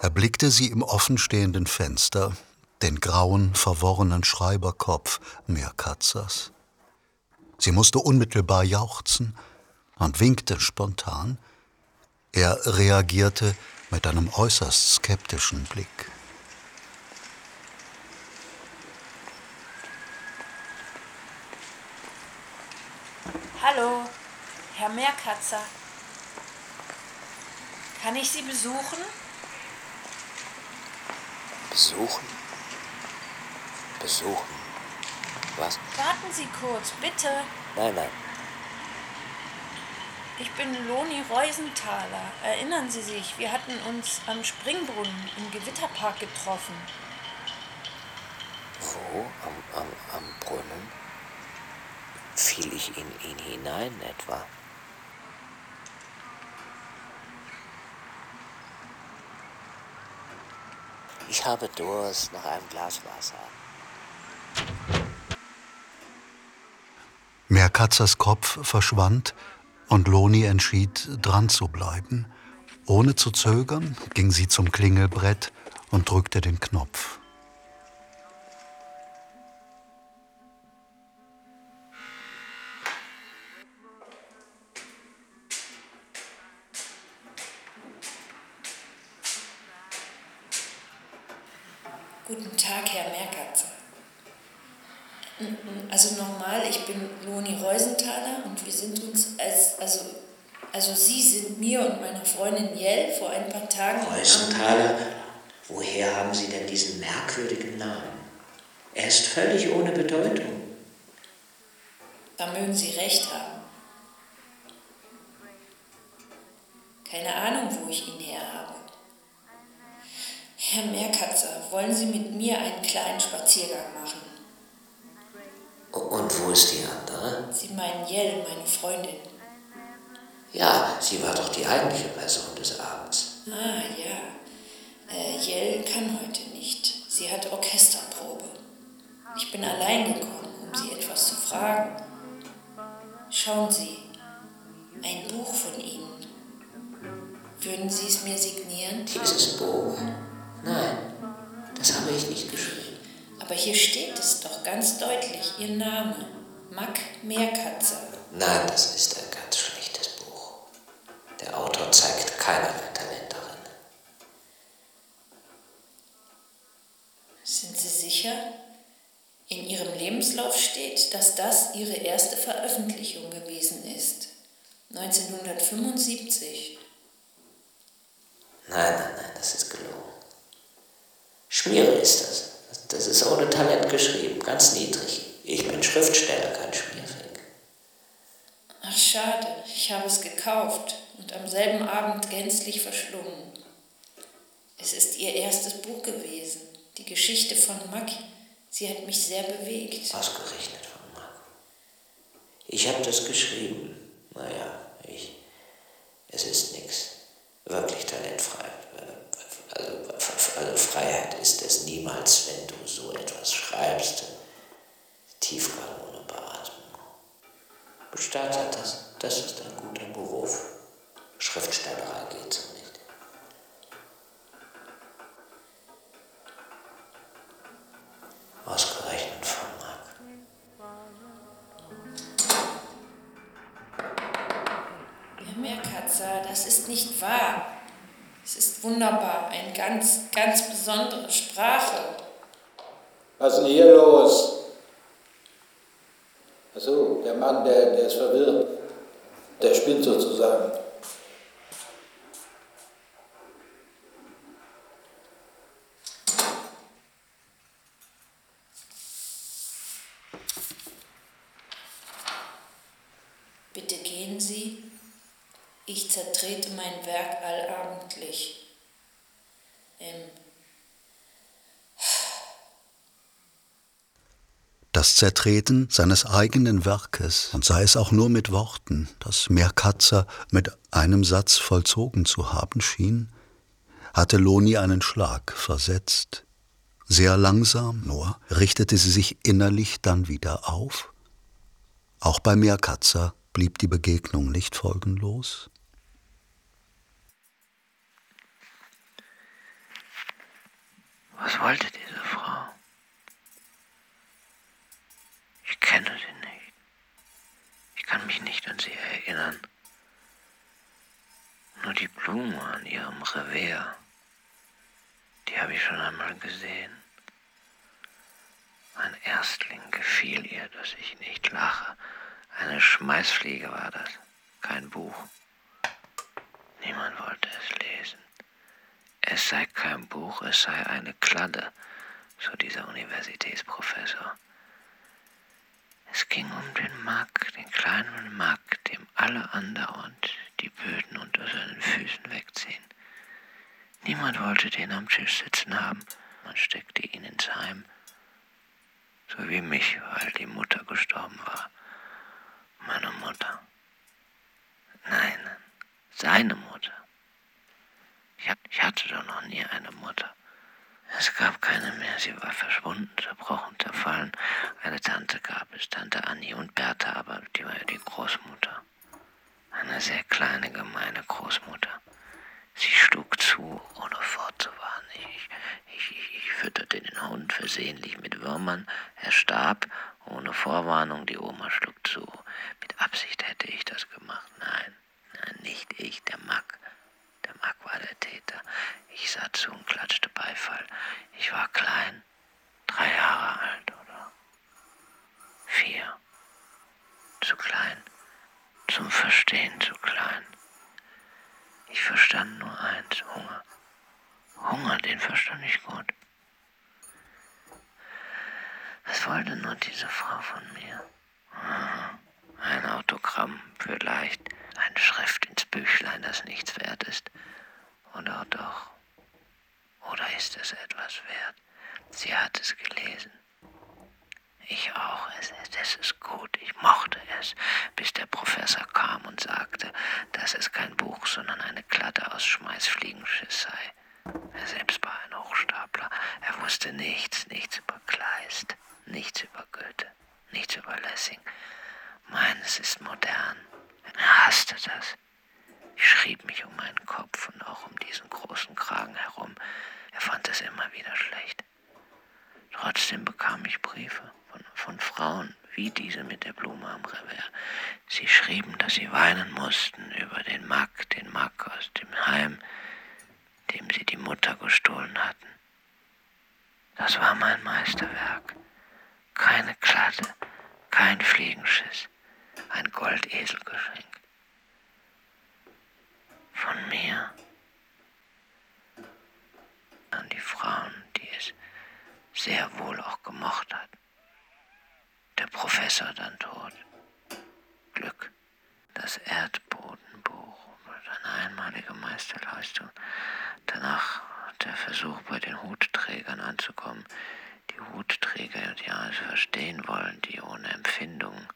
erblickte sie im offenstehenden Fenster den grauen, verworrenen Schreiberkopf Meerkatzers. Sie musste unmittelbar jauchzen und winkte spontan. Er reagierte mit einem äußerst skeptischen Blick. Hallo, Herr Meerkatzer. Kann ich Sie besuchen? Besuchen? Besuchen? Was? Warten Sie kurz, bitte. Nein, nein. Ich bin Loni Reusenthaler. Erinnern Sie sich, wir hatten uns am Springbrunnen im Gewitterpark getroffen. Wo? Am, am, am Brunnen? Fiel ich in ihn hinein etwa? Ich habe Durst nach einem Glas Wasser. Meerkatzers Kopf verschwand und Loni entschied, dran zu bleiben. Ohne zu zögern ging sie zum Klingelbrett und drückte den Knopf. Loni Reusenthaler und wir sind uns als, also Also Sie sind mir und meiner Freundin Jell vor ein paar Tagen... Preußenthaler, woher haben Sie denn diesen merkwürdigen Namen? Er ist völlig ohne Bedeutung. Da mögen Sie recht haben. Keine Ahnung, wo ich ihn her habe. Herr Meerkatzer, wollen Sie mit mir einen kleinen Spaziergang machen? Und wo ist die andere? Sie meinen Jell, meine Freundin. Ja, sie war doch die eigentliche Person des Abends. Ah, ja. Äh, Jell kann heute nicht. Sie hat Orchesterprobe. Ich bin allein gekommen, um Sie etwas zu fragen. Schauen Sie, ein Buch von Ihnen. Würden Sie es mir signieren? Dieses Buch? Nein, das habe ich nicht geschrieben. Aber hier steht es doch ganz deutlich, Ihr Name. Mack Meerkatzer. Nein, das ist ein ganz schlechtes Buch. Der Autor zeigt keinerlei Talent darin. Sind Sie sicher? In Ihrem Lebenslauf steht, dass das Ihre erste Veröffentlichung gewesen ist. 1975. Nein, nein, nein, das ist gelogen. Schmiere ist das. Das ist ohne Talent geschrieben, ganz niedrig. Ich bin Schriftsteller, kein Schmierfink. Ach schade, ich habe es gekauft und am selben Abend gänzlich verschlungen. Es ist Ihr erstes Buch gewesen, die Geschichte von Mack. Sie hat mich sehr bewegt. Ausgerechnet von Mack. Ich habe das geschrieben. Naja, ich. Es ist nichts. Wirklich talentfrei. Also, Freiheit ist es niemals, wenn du so etwas schreibst. Tiefgang ohne Beatmung. Bestatter, das, das ist ein guter Beruf. Schriftstellerei geht so nicht. Wunderbar, eine ganz, ganz besondere Sprache. Was ist denn hier los? Achso, der Mann, der, der ist verwirrt. Der spinnt sozusagen. Bitte gehen Sie. Ich zertrete mein Werk allabendlich. Ähm, Das Zertreten seines eigenen Werkes, und sei es auch nur mit Worten, das Meerkatzer mit einem Satz vollzogen zu haben schien, hatte Loni einen Schlag versetzt. Sehr langsam nur richtete sie sich innerlich dann wieder auf. Auch bei Meerkatzer blieb die Begegnung nicht folgenlos. Was wollte diese Frau? Kenne sie nicht. Ich kann mich nicht an sie erinnern. Nur die Blume an ihrem Revier, die habe ich schon einmal gesehen. Ein Erstling gefiel ihr, dass ich nicht lache. Eine Schmeißfliege war das, kein Buch. Niemand wollte es lesen. Es sei kein Buch, es sei eine Kladde, so dieser Universitätsprofessor. Es ging um den Mack, den kleinen Mack, dem alle andauernd die Böden unter seinen Füßen wegziehen. Niemand wollte den am Tisch sitzen haben. Man steckte ihn ins Heim, so wie mich, weil die Mutter gestorben war. Meine Mutter. Nein, seine Mutter. Ich, ich hatte doch noch nie eine Mutter. Es gab keine mehr, sie war verschwunden, zerbrochen, zerfallen. Eine Tante gab es, Tante Annie und Bertha, aber die war ja die Großmutter. Eine sehr kleine, gemeine Großmutter. Sie schlug zu, ohne fortzuwarnen. Ich, ich, ich, ich fütterte den Hund versehentlich mit Würmern. Er starb, ohne Vorwarnung. Die Oma schlug zu. Mit Absicht hätte ich das gemacht. Nein, nein, nicht ich, der Mack. Mack war der Täter. Ich sah zu und klatschte Beifall. Ich war klein, drei Jahre alt oder vier. Zu klein, zum Verstehen zu klein. verstand nur eins, Hunger. Hunger, den verstand ich gut. Was wollte nur diese Frau von mir? Ein Autogramm vielleicht, eine Schrift ins Büchlein, das nichts wert ist. Oder doch? Oder ist es etwas wert? Sie hat es gelesen. Ich auch. Es, es ist gut. Ich mochte es, bis der Professor kam und sagte, dass es kein Buch, sondern eine Klatte aus Schmeißfliegenschiss sei. Er selbst war ein Hochstapler. Er wusste nichts, nichts über Kleist, nichts über Goethe, nichts über Lessing. Meines ist modern. Er hasste das. Ich schrieb mich um meinen Kopf und auch um diesen großen Kragen herum. Er fand es immer wieder schlecht. Trotzdem bekam ich Briefe von, von Frauen wie diese mit der Blume am Revers. Sie schrieben, dass sie weinen mussten über den Mack, den Mack aus dem Heim, dem sie die Mutter gestohlen hatten. Das war mein Meisterwerk. Keine Klatte, kein Fliegenschiss, ein Goldeselgeschenk. Von mir an die Frauen, die es sehr wohl auch gemocht hat. Der Professor dann tot. Glück. Das Erdbodenbuch. Eine einmalige Meisterleistung. Danach der Versuch, bei den Hutträgern anzukommen. Die Hutträger, die alles verstehen wollen, die ohne Empfindung.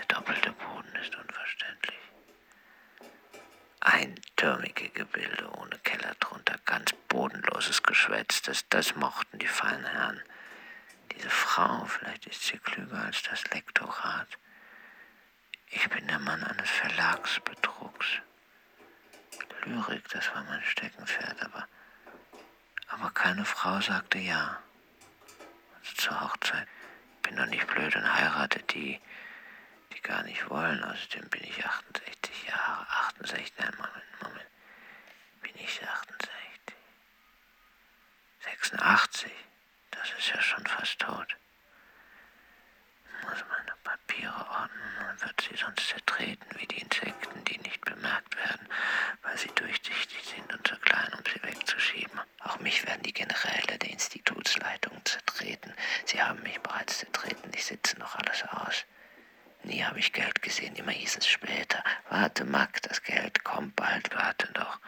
Der doppelte Boden ist unverständlich. Eintürmige Gebilde ohne Keller drunter, ganz bodenloses Geschwätz, das, das mochten die feinen Herren. Diese Frau, vielleicht ist sie klüger als das Lektorat. Ich bin der Mann eines Verlagsbetrugs. Lyrik, das war mein Steckenpferd, aber, aber keine Frau sagte ja. Also zur Hochzeit. Ich bin doch nicht blöd und heirate die, die gar nicht wollen. Außerdem bin ich 68 Jahre. 68, nein, Moment, Moment. Bin ich 68? 86? Das ist ja schon fast tot. Muss meine Papiere ordnen, man wird sie sonst zertreten wie die Insekten, die nicht bemerkt werden, weil sie durchsichtig sind und zu klein, um sie wegzuschieben. Auch mich werden die Generäle der Institutsleitung zertreten. Sie haben mich bereits zertreten, ich sitze noch alles aus. Nie habe ich Geld gesehen, immer hieß es später. Warte, Mack, das Geld kommt bald, warte doch.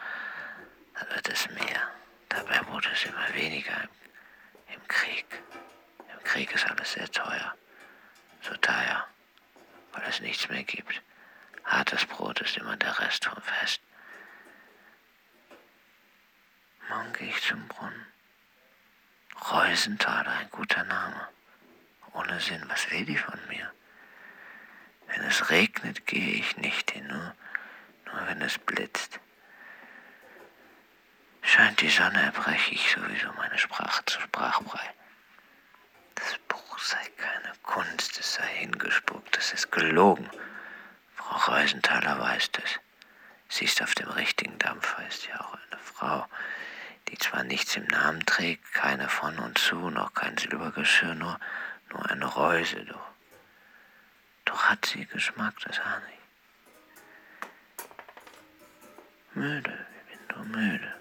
Dann wird es mehr. Dabei wurde es immer weniger im, im Krieg. Im Krieg ist alles sehr teuer. So teuer, weil es nichts mehr gibt. Hartes Brot ist immer der Rest vom Fest. Morgen gehe ich zum Brunnen. Reusenthaler, ein guter Name. Ohne Sinn, was will die von mir? Wenn es regnet, gehe ich nicht hin, nur, nur wenn es blitzt. Scheint die Sonne, erbreche ich sowieso meine Sprache zu Sprachbrei. Das Buch sei keine Kunst, es sei hingespuckt, es ist gelogen. Frau Reusenthaler weiß das. Sie ist auf dem richtigen Dampfer, ist ja auch eine Frau, die zwar nichts im Namen trägt, keine von und zu, noch kein Silbergeschirr, nur, nur eine Reuse, doch. Doch hat sie Geschmack, das ahne ich. Müde, ich bin nur müde.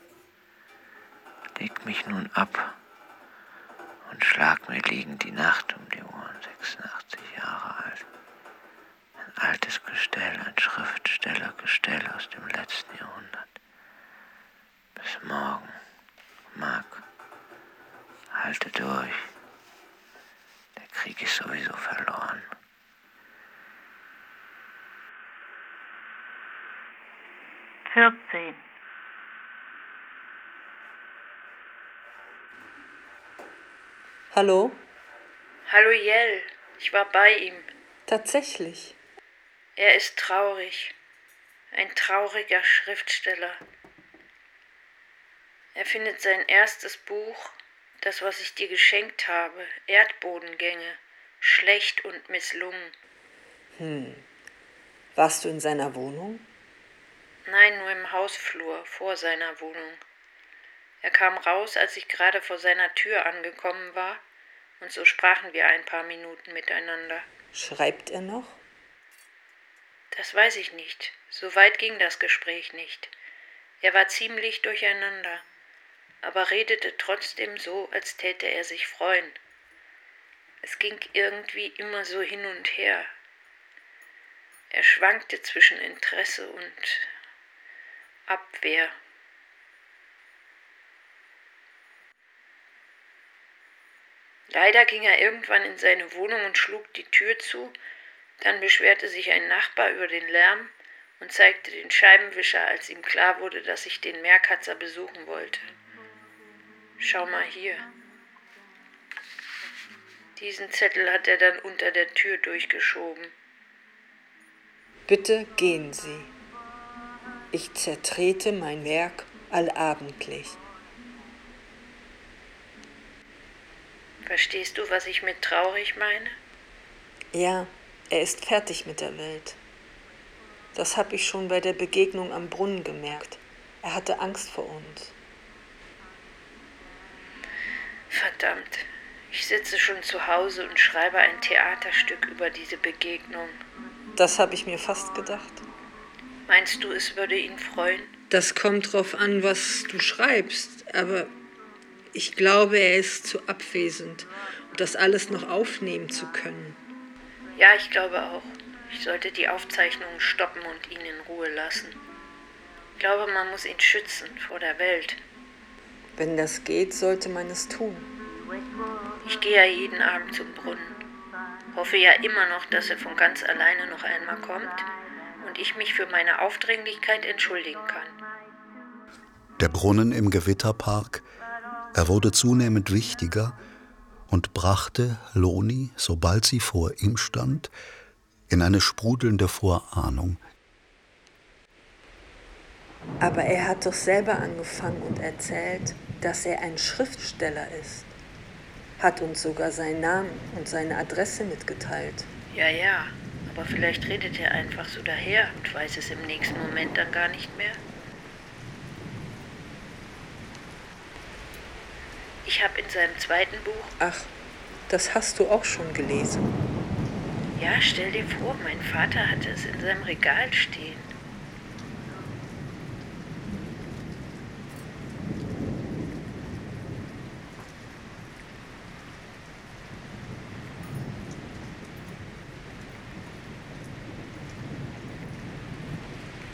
Leg mich nun ab und schlag mir liegend die Nacht um die Ohren, 86 Jahre alt. Ein altes Gestell, ein Schriftstellergestell aus dem letzten Jahrhundert. Bis morgen, Mark, halte durch. Der Krieg ist sowieso verloren. Vierzehn. Hallo? Hallo Jell, ich war bei ihm. Tatsächlich. Er ist traurig. Ein trauriger Schriftsteller. Er findet sein erstes Buch, das, was ich dir geschenkt habe, Erdbodengänge, schlecht und misslungen. Hm. Warst du in seiner Wohnung? Nein, nur im Hausflur vor seiner Wohnung. Er kam raus, als ich gerade vor seiner Tür angekommen war, und so sprachen wir ein paar Minuten miteinander. Schreibt er noch? Das weiß ich nicht. So weit ging das Gespräch nicht. Er war ziemlich durcheinander, aber redete trotzdem so, als täte er sich freuen. Es ging irgendwie immer so hin und her. Er schwankte zwischen Interesse und Abwehr. Leider ging er irgendwann in seine Wohnung und schlug die Tür zu, dann beschwerte sich ein Nachbar über den Lärm und zeigte den Scheibenwischer, als ihm klar wurde, dass ich den Meerkatzer besuchen wollte. Schau mal hier. Diesen Zettel hat er dann unter der Tür durchgeschoben. Bitte gehen Sie. Ich zertrete mein Werk allabendlich. Verstehst du, was ich mit traurig meine? Ja, er ist fertig mit der Welt. Das habe ich schon bei der Begegnung am Brunnen gemerkt. Er hatte Angst vor uns. Verdammt, ich sitze schon zu Hause und schreibe ein Theaterstück über diese Begegnung. Das habe ich mir fast gedacht. Meinst du, es würde ihn freuen? Das kommt drauf an, was du schreibst, aber ich glaube, er ist zu abwesend, um das alles noch aufnehmen zu können. Ja, ich glaube auch. Ich sollte die Aufzeichnungen stoppen und ihn in Ruhe lassen. Ich glaube, man muss ihn schützen vor der Welt. Wenn das geht, sollte man es tun. Ich gehe ja jeden Abend zum Brunnen. Hoffe ja immer noch, dass er von ganz alleine noch einmal kommt und ich mich für meine Aufdringlichkeit entschuldigen kann. Der Brunnen im Gewitterpark er wurde zunehmend wichtiger und brachte Loni, sobald sie vor ihm stand, in eine sprudelnde Vorahnung. Aber er hat doch selber angefangen und erzählt, dass er ein Schriftsteller ist. Hat uns sogar seinen Namen und seine Adresse mitgeteilt. Ja, ja, aber vielleicht redet er einfach so daher und weiß es im nächsten Moment dann gar nicht mehr. Ich habe in seinem zweiten Buch. Ach, das hast du auch schon gelesen. Ja, stell dir vor, mein Vater hatte es in seinem Regal stehen.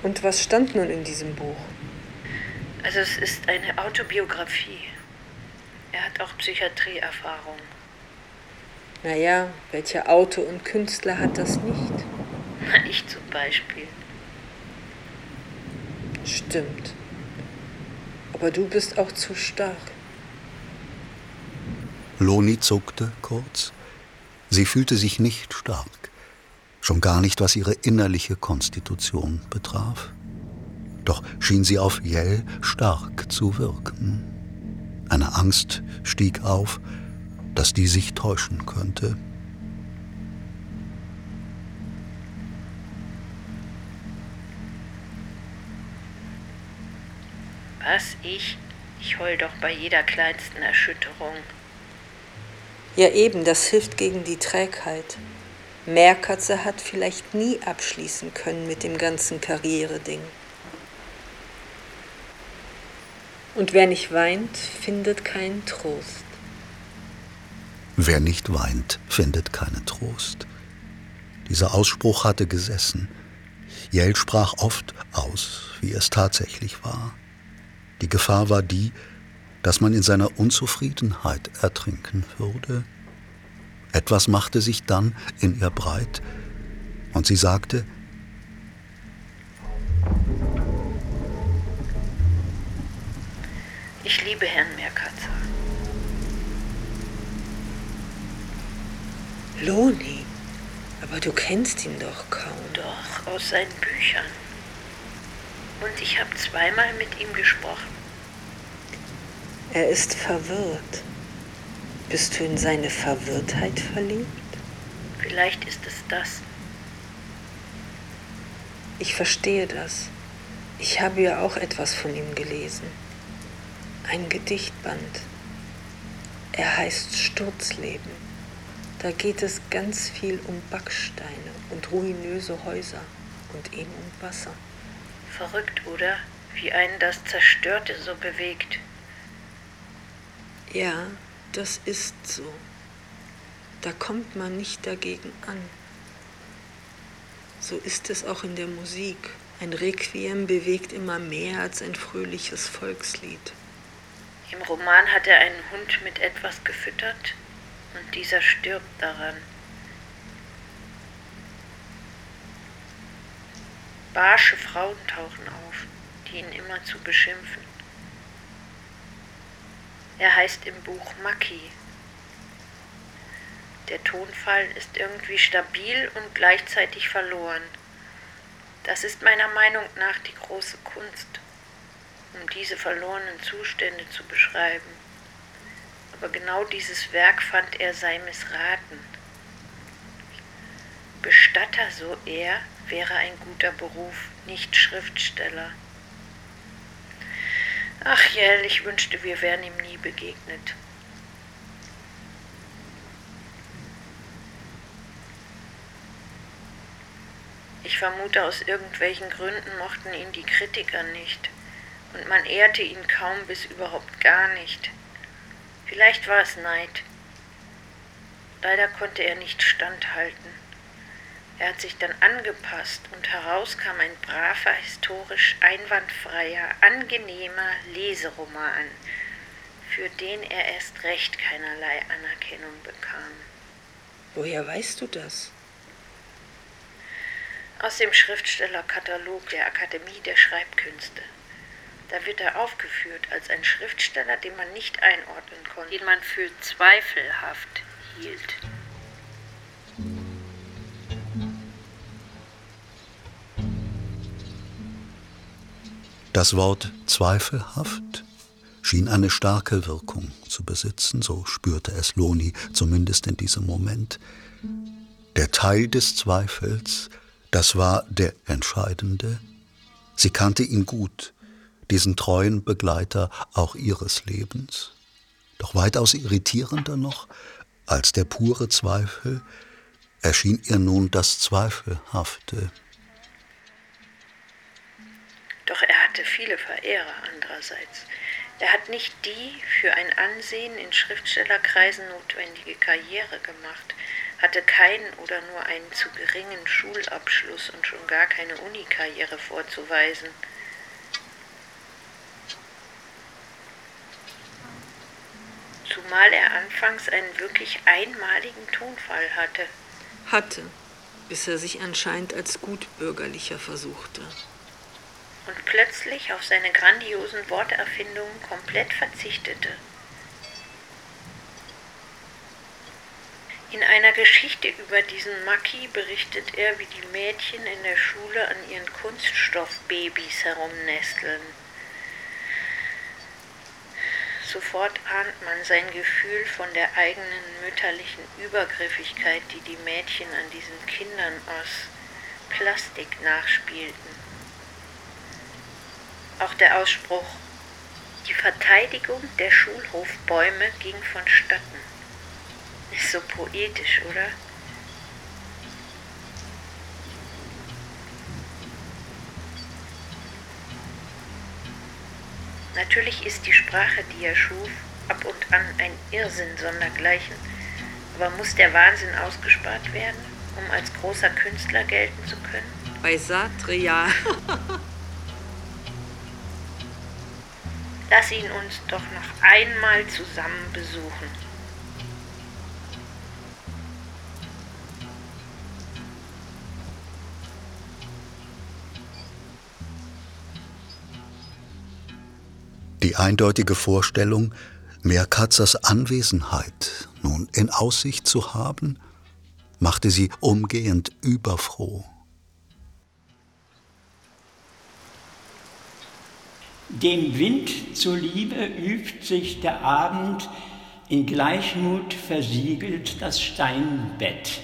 Und was stand nun in diesem Buch? Also es ist eine Autobiografie. Er hat auch Psychiatrieerfahrung. Naja, welcher Autor und Künstler hat das nicht? Na, ich zum Beispiel. Stimmt. Aber du bist auch zu stark. Loni zuckte kurz. Sie fühlte sich nicht stark, schon gar nicht, was ihre innerliche Konstitution betraf. Doch schien sie auf Jell stark zu wirken. Eine Angst stieg auf, dass die sich täuschen könnte. Was ich? Ich heul doch bei jeder kleinsten Erschütterung. Ja eben, das hilft gegen die Trägheit. Meerkatze hat vielleicht nie abschließen können mit dem ganzen Karriereding. Und wer nicht weint, findet keinen Trost. Wer nicht weint, findet keinen Trost. Dieser Ausspruch hatte gesessen. Jell sprach oft aus, wie es tatsächlich war. Die Gefahr war die, dass man in seiner Unzufriedenheit ertrinken würde. Etwas machte sich dann in ihr breit, und sie sagte, Ich liebe Herrn Meerkatzer. Loni, aber du kennst ihn doch kaum. Doch, aus seinen Büchern. Und ich habe zweimal mit ihm gesprochen. Er ist verwirrt. Bist du in seine Verwirrtheit verliebt? Vielleicht ist es das. Ich verstehe das. Ich habe ja auch etwas von ihm gelesen ein Gedichtband. Er heißt Sturzleben. Da geht es ganz viel um Backsteine und ruinöse Häuser und eben um Wasser. Verrückt, oder? wie einen das Zerstörte so bewegt. Ja, das ist so. Da kommt man nicht dagegen an. So ist es auch in der Musik. Ein Requiem bewegt immer mehr als ein fröhliches Volkslied. Im Roman hat er einen Hund mit etwas gefüttert und dieser stirbt daran. Barsche Frauen tauchen auf, die ihn immer zu beschimpfen. Er heißt im Buch Maki. Der Tonfall ist irgendwie stabil und gleichzeitig verloren. Das ist meiner Meinung nach die große Kunst, um diese verlorenen Zustände zu beschreiben. Aber genau dieses Werk fand er sei missraten. Bestatter, so er, wäre ein guter Beruf, nicht Schriftsteller. Ach Jell, ich wünschte, wir wären ihm nie begegnet. Ich vermute, aus irgendwelchen Gründen mochten ihn die Kritiker nicht, und man ehrte ihn kaum bis überhaupt gar nicht. Vielleicht war es Neid. Leider konnte er nicht standhalten. Er hat sich dann angepasst und heraus kam ein braver, historisch einwandfreier, angenehmer Leseroman, für den er erst recht keinerlei Anerkennung bekam. Woher weißt du das? Aus dem Schriftstellerkatalog der Akademie der Schreibkünste. Da wird er aufgeführt als ein Schriftsteller, den man nicht einordnen konnte, den man für zweifelhaft hielt. Das Wort zweifelhaft schien eine starke Wirkung zu besitzen, so spürte es Loni zumindest in diesem Moment. Der Teil des Zweifels, das war der entscheidende. Sie kannte ihn gut, diesen treuen Begleiter auch ihres Lebens. Doch weitaus irritierender noch als der pure Zweifel erschien ihr nun das Zweifelhafte, hatte viele Verehrer andererseits. Er hat nicht die für ein Ansehen in Schriftstellerkreisen notwendige Karriere gemacht, hatte keinen oder nur einen zu geringen Schulabschluss und schon gar keine Unikarriere vorzuweisen. Zumal er anfangs einen wirklich einmaligen Tonfall hatte. Hatte, bis er sich anscheinend als Gutbürgerlicher versuchte und plötzlich auf seine grandiosen Worterfindungen komplett verzichtete. In einer Geschichte über diesen Maki berichtet er, wie die Mädchen in der Schule an ihren Kunststoffbabys herumnesteln. Sofort ahnt man sein Gefühl von der eigenen mütterlichen Übergriffigkeit, die die Mädchen an diesen Kindern aus Plastik nachspielten. Auch der Ausspruch, die Verteidigung der Schulhofbäume ging vonstatten. Ist so poetisch, oder? Natürlich ist die Sprache, die er schuf, ab und an ein Irrsinn sondergleichen, aber muss der Wahnsinn ausgespart werden, um als großer Künstler gelten zu können? Bei Sartre ja. Lass ihn uns doch noch einmal zusammen besuchen. Die eindeutige Vorstellung, Meerkatzers Anwesenheit nun in Aussicht zu haben, machte sie umgehend überfroh. Dem Wind zuliebe übt sich der Abend, in Gleichmut versiegelt das Steinbett.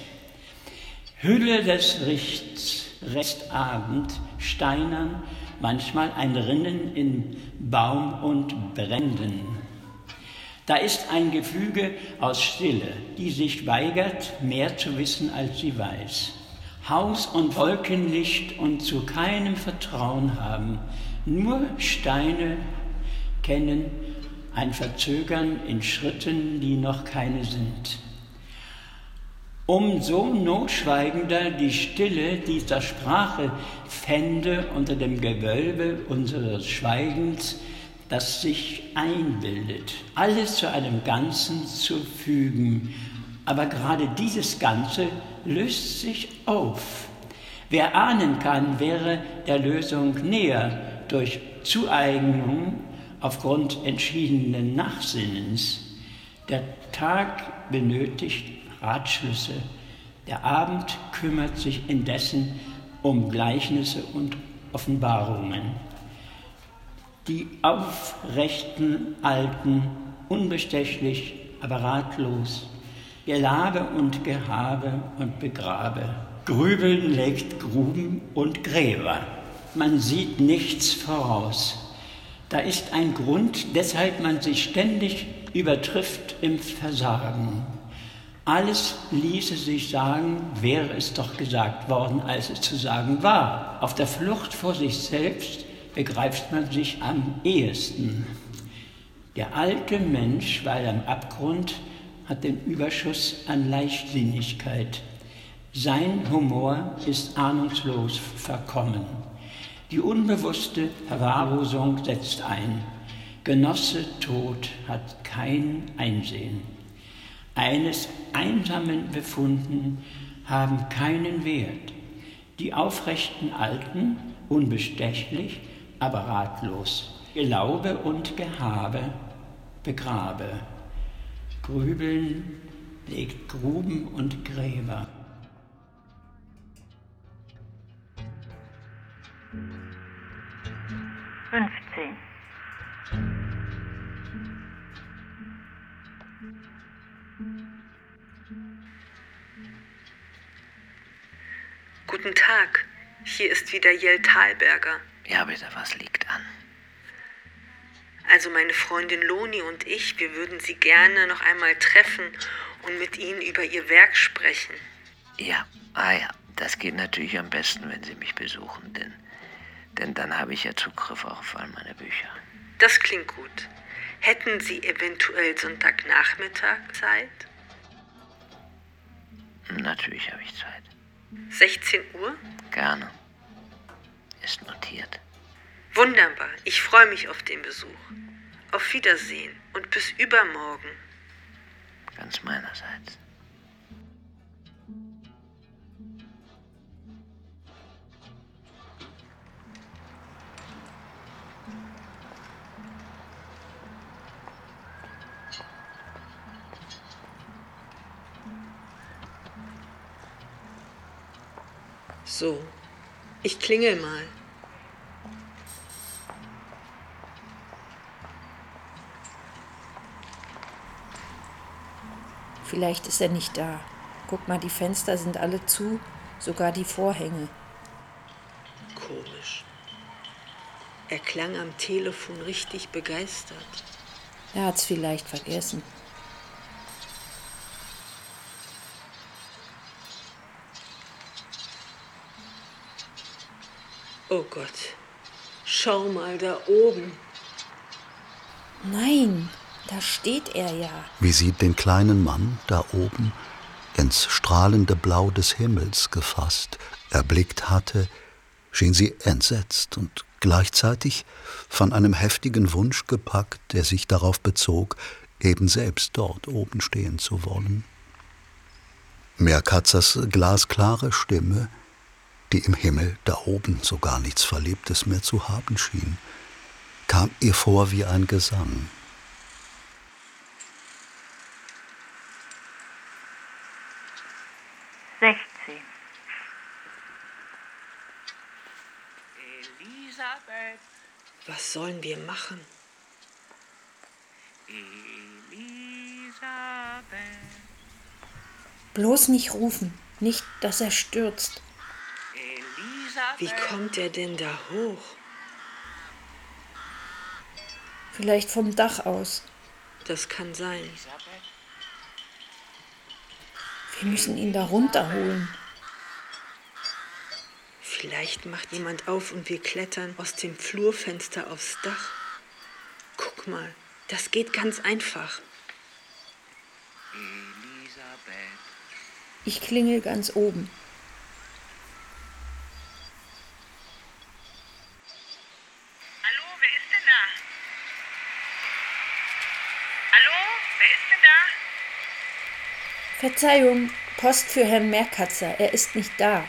Hülle des Richts, Restabend, steinern, manchmal ein Rinnen in Baum und Bränden. Da ist ein Gefüge aus Stille, die sich weigert, mehr zu wissen, als sie weiß. Haus und Wolkenlicht und zu keinem Vertrauen haben, Nur Steine kennen ein Verzögern in Schritten, die noch keine sind. Umso notschweigender die Stille dieser Sprache fände unter dem Gewölbe unseres Schweigens, das sich einbildet, alles zu einem Ganzen zu fügen. Aber gerade dieses Ganze löst sich auf. Wer ahnen kann, wäre der Lösung näher durch Zueignung aufgrund entschiedenen Nachsinnens. Der Tag benötigt Ratschlüsse, der Abend kümmert sich indessen um Gleichnisse und Offenbarungen. Die aufrechten Alten, unbestechlich, aber ratlos, Gelabe und Gehabe und Begrabe. Grübeln legt Gruben und Gräber. Man sieht nichts voraus. Da ist ein Grund, weshalb man sich ständig übertrifft im Versagen. Alles ließe sich sagen, wäre es doch gesagt worden, als es zu sagen war. Auf der Flucht vor sich selbst begreift man sich am ehesten. Der alte Mensch, weil am Abgrund, hat den Überschuss an Leichtsinnigkeit. Sein Humor ist ahnungslos verkommen. Die unbewusste Verwahrlosung setzt ein. Genosse Tod hat kein Einsehen. Eines Einsamen befunden haben keinen Wert. Die aufrechten Alten, unbestechlich, aber ratlos. Glaube und Gehabe begrabe. Grübeln legt Gruben und Gräber. Fünfzehn. Guten Tag, hier ist wieder Jell Thalberger. Ja, bitte, was liegt an? Also meine Freundin Loni und ich, wir würden Sie gerne noch einmal treffen und mit Ihnen über Ihr Werk sprechen. Ja, ah ja, das geht natürlich am besten, wenn Sie mich besuchen, denn, denn dann habe ich ja Zugriff auf all meine Bücher. Das klingt gut. Hätten Sie eventuell Sonntagnachmittag Zeit? Natürlich habe ich Zeit. 16 Uhr? Gerne. Ist notiert. Wunderbar. Ich freue mich auf den Besuch. Auf Wiedersehen und bis übermorgen. Ganz meinerseits. So, ich klingel mal. Vielleicht ist er nicht da. Guck mal, die Fenster sind alle zu, sogar die Vorhänge. Komisch. Er klang am Telefon richtig begeistert. Er hat's vielleicht vergessen. Oh Gott, schau mal da oben. Nein, da steht er ja. wie sie den kleinen Mann da oben ins strahlende Blau des Himmels gefasst erblickt hatte, schien sie entsetzt und gleichzeitig von einem heftigen Wunsch gepackt, der sich darauf bezog, eben selbst dort oben stehen zu wollen. Merkatzers glasklare Stimme, die im Himmel da oben so gar nichts Verlebtes mehr zu haben schien, kam ihr vor wie ein Gesang. Sechzehn. Elisabeth, Was sollen wir machen? Elisabeth. Bloß nicht rufen, nicht, dass er stürzt. Wie kommt er denn da hoch? Vielleicht vom Dach aus. Das kann sein. Wir müssen ihn da runterholen. Vielleicht macht jemand auf und wir klettern aus dem Flurfenster aufs Dach. Guck mal, das geht ganz einfach. Elisabeth. Ich klingel ganz oben. Hallo, wer ist denn da? Hallo, wer ist denn da? Verzeihung, Post für Herrn Merkatzer. Er ist nicht da.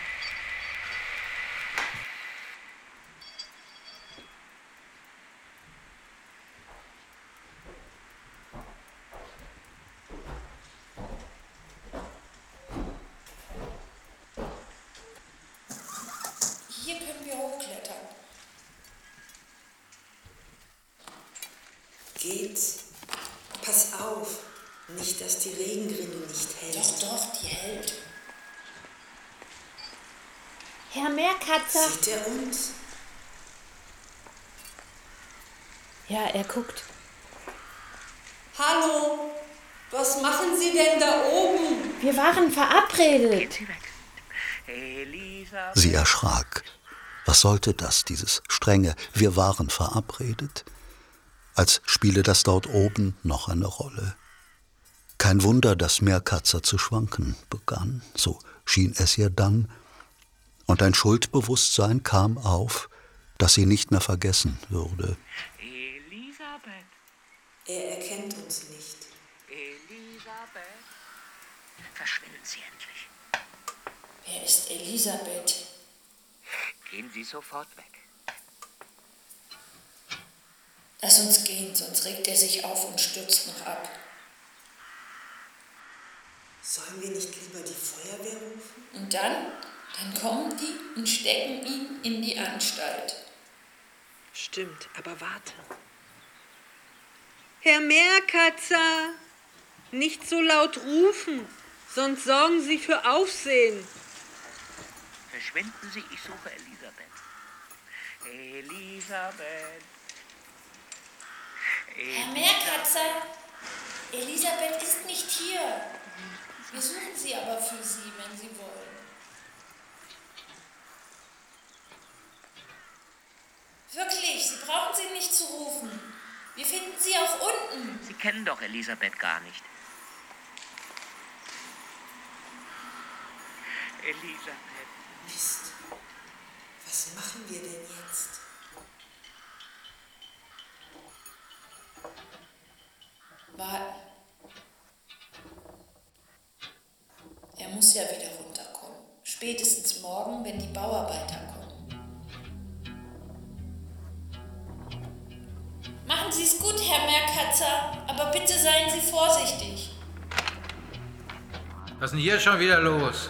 Hier können wir hochklettern. Geht's? Pass auf, nicht, dass die Regenrinne nicht hält. Doch, doch, die hält. Herr Merkatzer. Sieht er uns? Ja, er guckt. Hallo, was machen Sie denn da oben? Wir waren verabredet. Sie erschrak. Was sollte das, dieses strenge Wir waren verabredet? Als spiele das dort oben noch eine Rolle. Kein Wunder, dass Meerkatzer zu schwanken begann, so schien es ihr dann, und ein Schuldbewusstsein kam auf, das sie nicht mehr vergessen würde. Elisabeth. Er erkennt uns nicht. Elisabeth. Verschwinden Sie endlich. Wer ist Elisabeth? Gehen Sie sofort weg. Lass uns gehen, sonst regt er sich auf und stürzt noch ab. Sollen wir nicht lieber die Feuerwehr rufen? Und dann? Dann kommen die und stecken ihn in die Anstalt. Stimmt, aber warte. Herr Meerkatzer, nicht so laut rufen, sonst sorgen Sie für Aufsehen. Verschwinden Sie, ich suche Elisabeth. Elisabeth. Herr Meerkatzer, Elisabeth ist nicht hier. Wir suchen sie aber für Sie, wenn Sie wollen. Wirklich, Sie brauchen sie nicht zu rufen. Wir finden sie auch unten. Sie kennen doch Elisabeth gar nicht. Elisabeth. Mist. Was machen wir denn jetzt? Warten. Er muss ja wieder runterkommen. Spätestens morgen, wenn die Bauarbeiter kommen. Machen Sie es gut, Herr Merkatzer, aber bitte seien Sie vorsichtig. Was ist denn hier schon wieder los?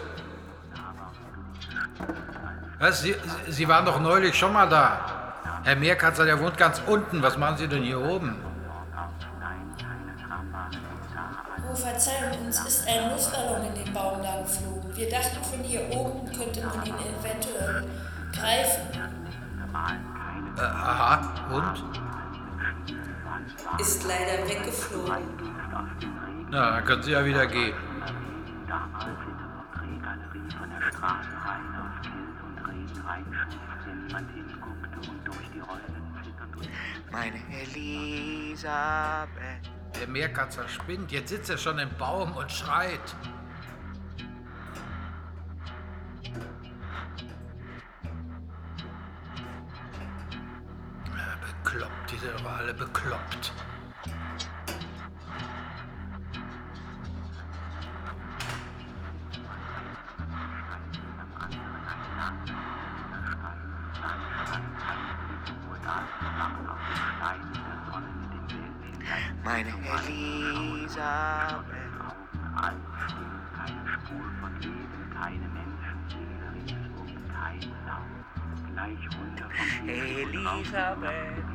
Was, Sie, Sie waren doch neulich schon mal da. Herr Meerkatzer, der wohnt ganz unten. Was machen Sie denn hier oben? Oh, Verzeihung, uns ist ein Luftballon in den Baum da geflogen. Wir dachten, von hier oben könnte man ihn eventuell greifen. Äh, aha, und? Ist leider weggeflogen. Na, dann können Sie ja wieder gehen. Meine Elisabeth. Der Meerkatzer spinnt. Jetzt sitzt er schon im Baum und schreit. Bekloppt, die sind aber alle bekloppt. Meine Elisabeth. Elisabeth.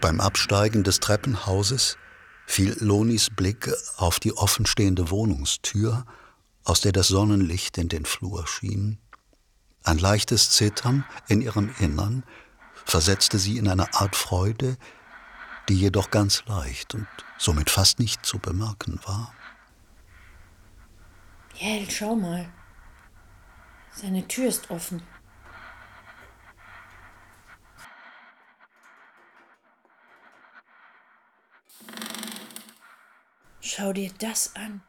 Beim Absteigen des Treppenhauses fiel Lonis Blick auf die offenstehende Wohnungstür, aus der das Sonnenlicht in den Flur schien. Ein leichtes Zittern in ihrem Innern versetzte sie in eine Art Freude, die jedoch ganz leicht und somit fast nicht zu bemerken war. Jel, schau mal. Seine Tür ist offen. Schau dir das an.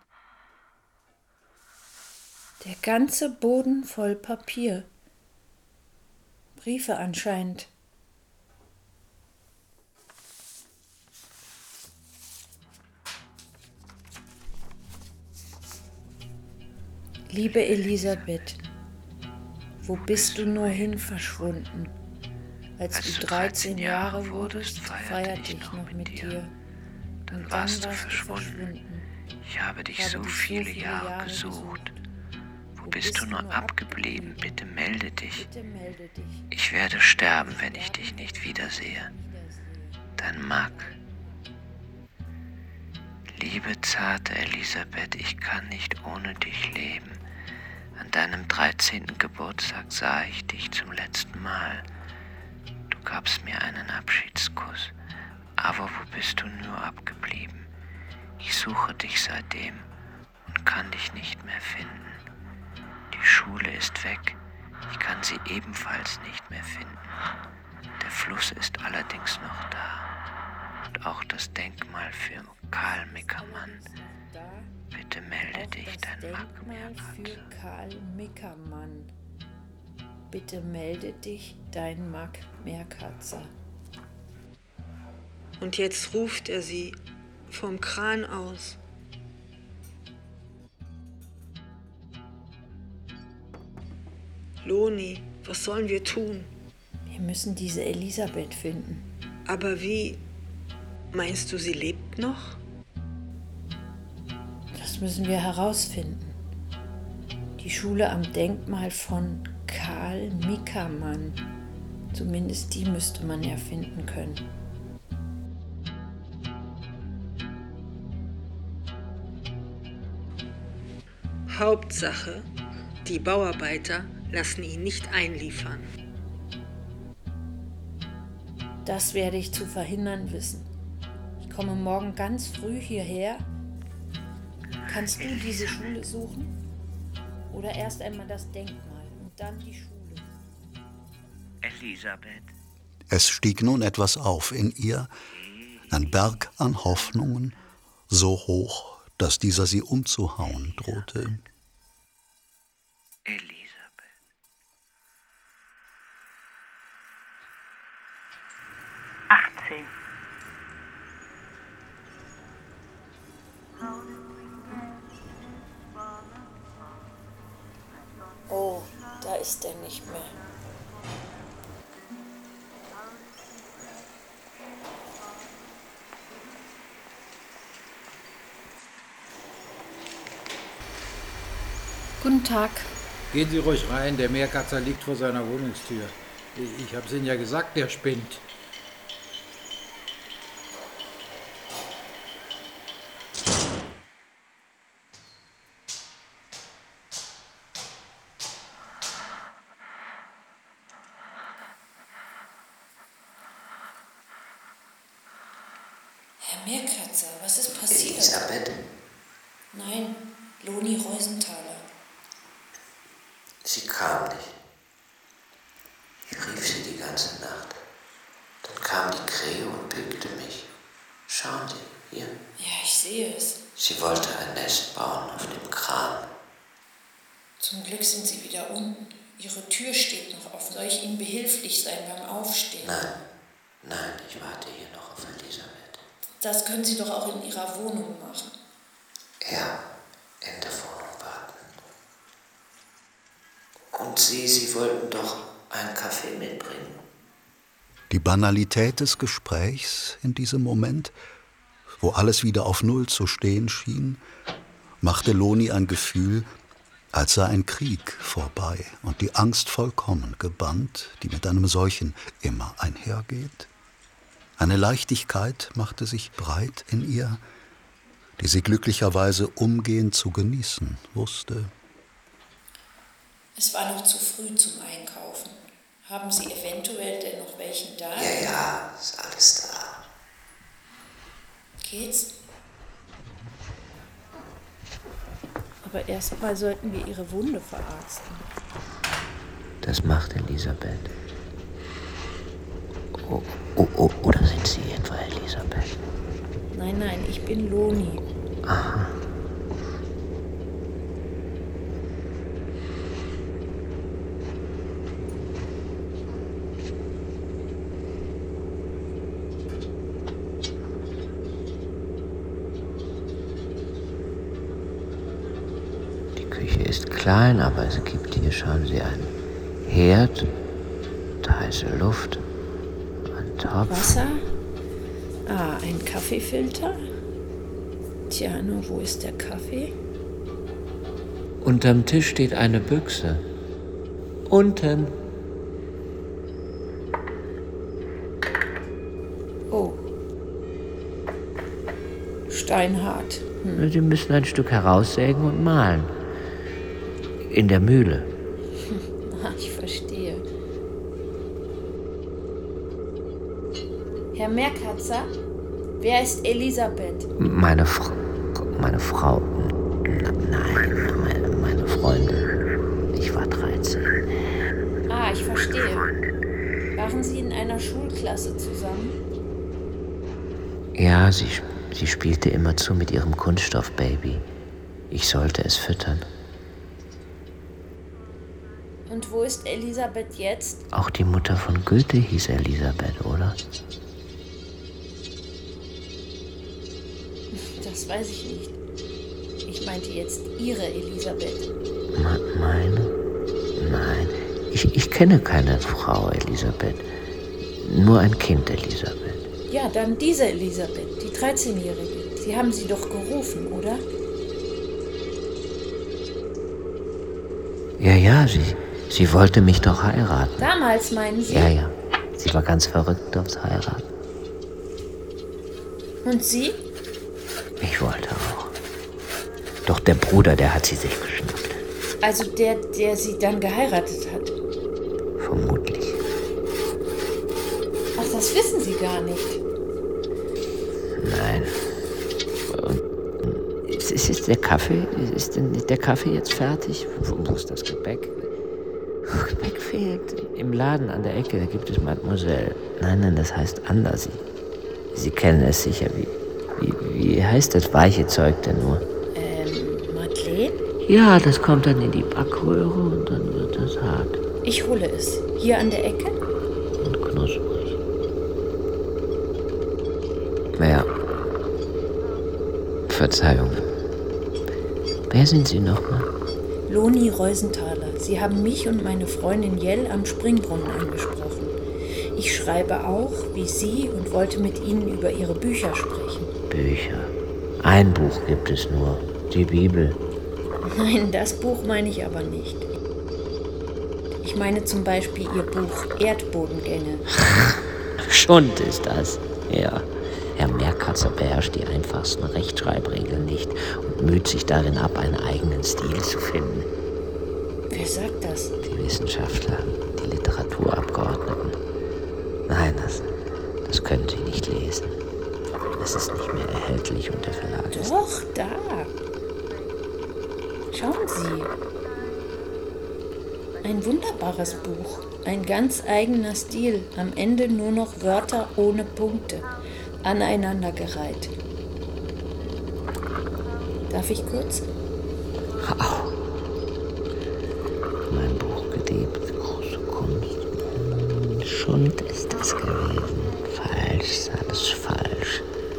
Der ganze Boden voll Papier. Briefe anscheinend. Liebe Elisabeth, wo bist du nur hin verschwunden? Als, Als du 13 Jahre wurdest, feierte ich noch mit dir. Dann warst du verschwunden. Ich habe dich so viele Jahre gesucht. Wo bist du nur abgeblieben? Bitte melde dich. Ich werde sterben, wenn ich dich nicht wiedersehe. Dein Mack. Liebe zarte Elisabeth, ich kann nicht ohne dich leben. An deinem 13. Geburtstag sah ich dich zum letzten Mal. Du gabst mir einen Abschiedskuss. Aber wo bist du nur abgeblieben? Ich suche dich seitdem und kann dich nicht mehr finden. Die Schule ist weg, ich kann sie ebenfalls nicht mehr finden. Der Fluss ist allerdings noch da. Und auch das Denkmal für Karl Mickermann. Bitte melde dich, dein Denkmal für Karl Mickermann. Bitte melde dich, dein Mack Meerkatzer. Und jetzt ruft er sie vom Kran aus. Loni, was sollen wir tun? Wir müssen diese Elisabeth finden. Aber wie? Meinst du, sie lebt noch? Das müssen wir herausfinden. Die Schule am Denkmal von Karl Mickermann. Zumindest die müsste man ja finden können. Hauptsache, die Bauarbeiter lassen ihn nicht einliefern. Das werde ich zu verhindern wissen. Ich komme morgen ganz früh hierher. Kannst du diese Schule suchen? Oder erst einmal das Denkmal und dann die Schule? Elisabeth. Es stieg nun etwas auf in ihr, ein Berg an Hoffnungen, so hoch, dass dieser sie umzuhauen drohte. Elisabeth. Achtzehn. Oh, da ist er nicht mehr. Guten Tag. Gehen Sie ruhig rein, der Meerkatzer liegt vor seiner Wohnungstür. Ich hab's Ihnen ja gesagt, der spinnt. Herr Meerkratzer, was ist passiert? Elisabeth, Nein, Loni Reusenthaler. sie kam nicht. Ich rief sie die ganze Nacht. Dann kam die Krähe und pickte mich. Schauen Sie, hier. Ja, ich sehe es. Sie wollte ein Nest bauen auf dem Kran. Zum Glück sind Sie wieder unten. Ihre Tür steht noch offen. Soll ich Ihnen behilflich sein beim Aufstehen? Nein, nein, ich warte hier noch auf Elisabeth. Das können Sie doch auch in Ihrer Wohnung machen. Ja, in der Wohnung warten. Und Sie, Sie wollten doch einen Kaffee mitbringen. Die Banalität des Gesprächs in diesem Moment, wo alles wieder auf Null zu stehen schien, machte Loni ein Gefühl, als sei ein Krieg vorbei und die Angst vollkommen gebannt, die mit einem solchen immer einhergeht. Eine Leichtigkeit machte sich breit in ihr, die sie glücklicherweise umgehend zu genießen wusste. Es war noch zu früh zum Einkaufen. Haben Sie eventuell denn noch welchen da? Ja, ja, ist alles da. Geht's? Aber erstmal sollten wir ihre Wunde verarzten. Das macht Elisabeth. Oh, oh, oh, oder sind Sie etwa Elisabeth? Nein, nein, ich bin Loni. Aha. Die Küche ist klein, aber es gibt hier, schauen Sie, einen Herd, heiße Luft, ein Topf. Wasser? Ah, ein Kaffeefilter? Tja, nur wo ist der Kaffee? Unterm Tisch steht eine Büchse. Unten. Oh. Steinhart. Hm. Sie müssen ein Stück heraussägen und mahlen. In der Mühle. Ich verstehe. Herr Merkatzer, wer ist Elisabeth? Meine Frau. Meine Frau. Nein, meine, meine Freundin. Ich war 13. Ah, ich verstehe. Waren Sie in einer Schulklasse zusammen? Ja, sie, sie spielte immerzu mit ihrem Kunststoffbaby. Ich sollte es füttern. Und wo ist Elisabeth jetzt? Auch die Mutter von Goethe hieß Elisabeth, oder? Das weiß ich nicht. Ich meinte jetzt Ihre Elisabeth. Me- Meine? Nein, ich, ich kenne keine Frau Elisabeth. Nur ein Kind Elisabeth. Ja, dann diese Elisabeth, die 13-Jährige. Sie haben sie doch gerufen, oder? Ja, ja, sie, sie wollte mich doch heiraten. Damals meinen Sie? Ja, ja. Sie war ganz verrückt aufs Heiraten. Und Sie? Ich wollte auch. Doch der Bruder, der hat sie sich geschnappt. Also der, der Sie dann geheiratet hat. Vermutlich. Ach, das wissen Sie gar nicht. Nein. Ist, ist, ist der Kaffee? Ist denn der Kaffee jetzt fertig? Wo ist das Gebäck? Gebäck fehlt. Im Laden an der Ecke, da gibt es Mademoiselle. Nein, nein, das heißt anders. Sie, Sie kennen es sicher. Wie, wie, wie heißt das weiche Zeug denn nur? Ähm, Madeleine? Ja, das kommt dann in die Backröhre und dann wird das hart Ich hole es. Hier an der Ecke? und knusprig. Naja. Verzeihung. Wer sind Sie nochmal? Loni Reusenthaler. Sie haben mich und meine Freundin Jell am Springbrunnen angesprochen. Ich schreibe auch, wie Sie, und wollte mit Ihnen über Ihre Bücher sprechen. Bücher. Ein Buch gibt es nur. Die Bibel. Nein, das Buch meine ich aber nicht. Ich meine zum Beispiel Ihr Buch Erdbodengänge. Schund ist das. Ja. Herr Merkatzer beherrscht die einfachsten Rechtschreibregeln nicht und müht sich darin ab, einen eigenen Stil zu finden. Wer sagt das? Die Wissenschaftler, die Literaturabgeordneten. Nein, das, das können Sie nicht lesen. Es ist nicht mehr erhältlich und der Verlag ist. Doch, da. Schauen Sie. Ein wunderbares Buch. Ein ganz eigener Stil. Am Ende nur noch Wörter ohne Punkte. Aneinandergereiht. Darf ich kurz?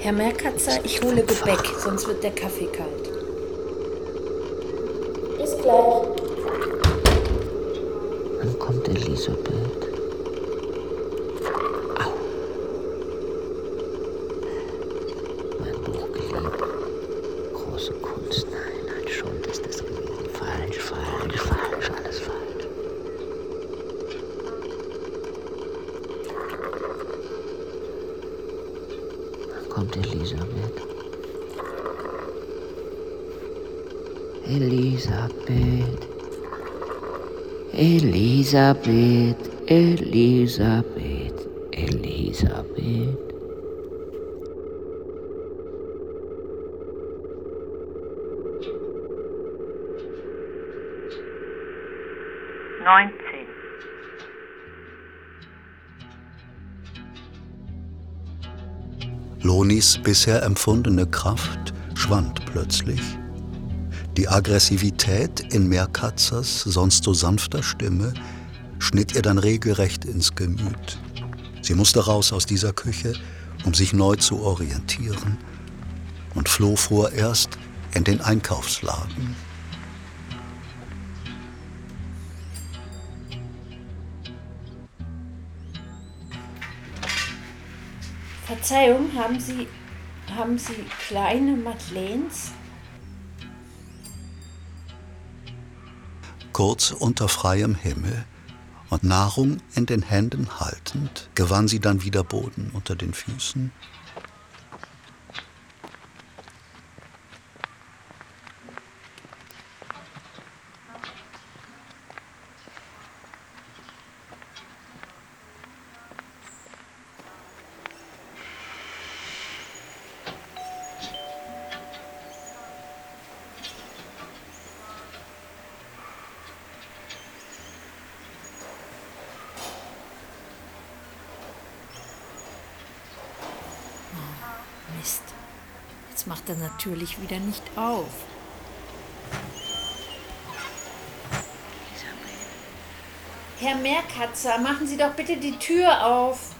Herr Merkatzer, ich hole Gebäck, sonst wird der Kaffee kalt. Bis gleich. Wann kommt Elisabeth? Au. Mein Buch geliebt. Große Kunst. Nein, ein Schund ist es gewesen. Falsch, falsch, falsch, alles falsch. Dann kommt Elisabeth. Elisabeth. Elisabeth, Elisabeth, Elisabeth. Neunzehn. Lonis bisher empfundene Kraft schwand plötzlich. Die Aggressivität in Meerkatzers sonst so sanfter Stimme schnitt ihr dann regelrecht ins Gemüt. Sie musste raus aus dieser Küche, um sich neu zu orientieren, und floh vorerst in den Einkaufsladen. Verzeihung, haben Sie, haben Sie kleine Madeleines? Kurz unter freiem Himmel und Nahrung in den Händen haltend, gewann sie dann wieder Boden unter den Füßen. Mist. Jetzt macht er natürlich wieder nicht auf. Herr Meerkatzer, machen Sie doch bitte die Tür auf.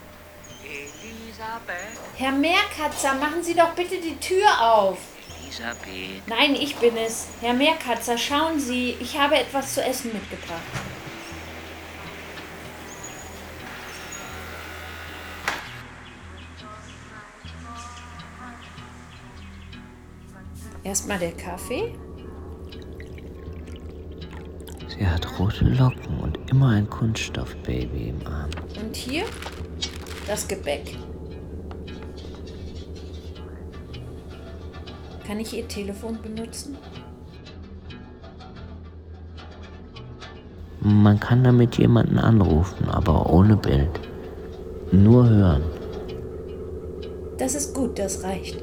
Elisabeth, Herr Meerkatzer, machen Sie doch bitte die Tür auf. Elisabeth. Nein, ich bin es. Herr Meerkatzer, schauen Sie, ich habe etwas zu essen mitgebracht. Erstmal der Kaffee. Sie hat rote Locken und immer ein Kunststoffbaby im Arm. Und hier das Gebäck. Kann ich Ihr Telefon benutzen? Man kann damit jemanden anrufen, aber ohne Bild. Nur hören. Das ist gut, das reicht.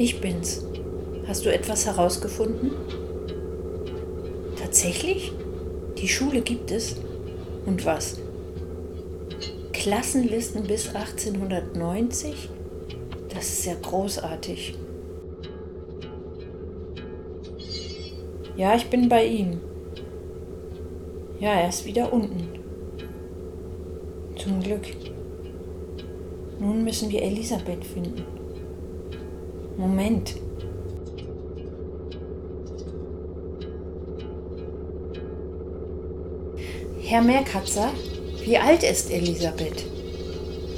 Ich bin's. Hast du etwas herausgefunden? Tatsächlich? Die Schule gibt es? Und was? Klassenlisten bis 1890? Das ist ja großartig. Ja, ich bin bei ihm. Ja, er ist wieder unten. Zum Glück. Nun müssen wir Elisabeth finden. Moment. Herr Meerkatzer, wie alt ist Elisabeth?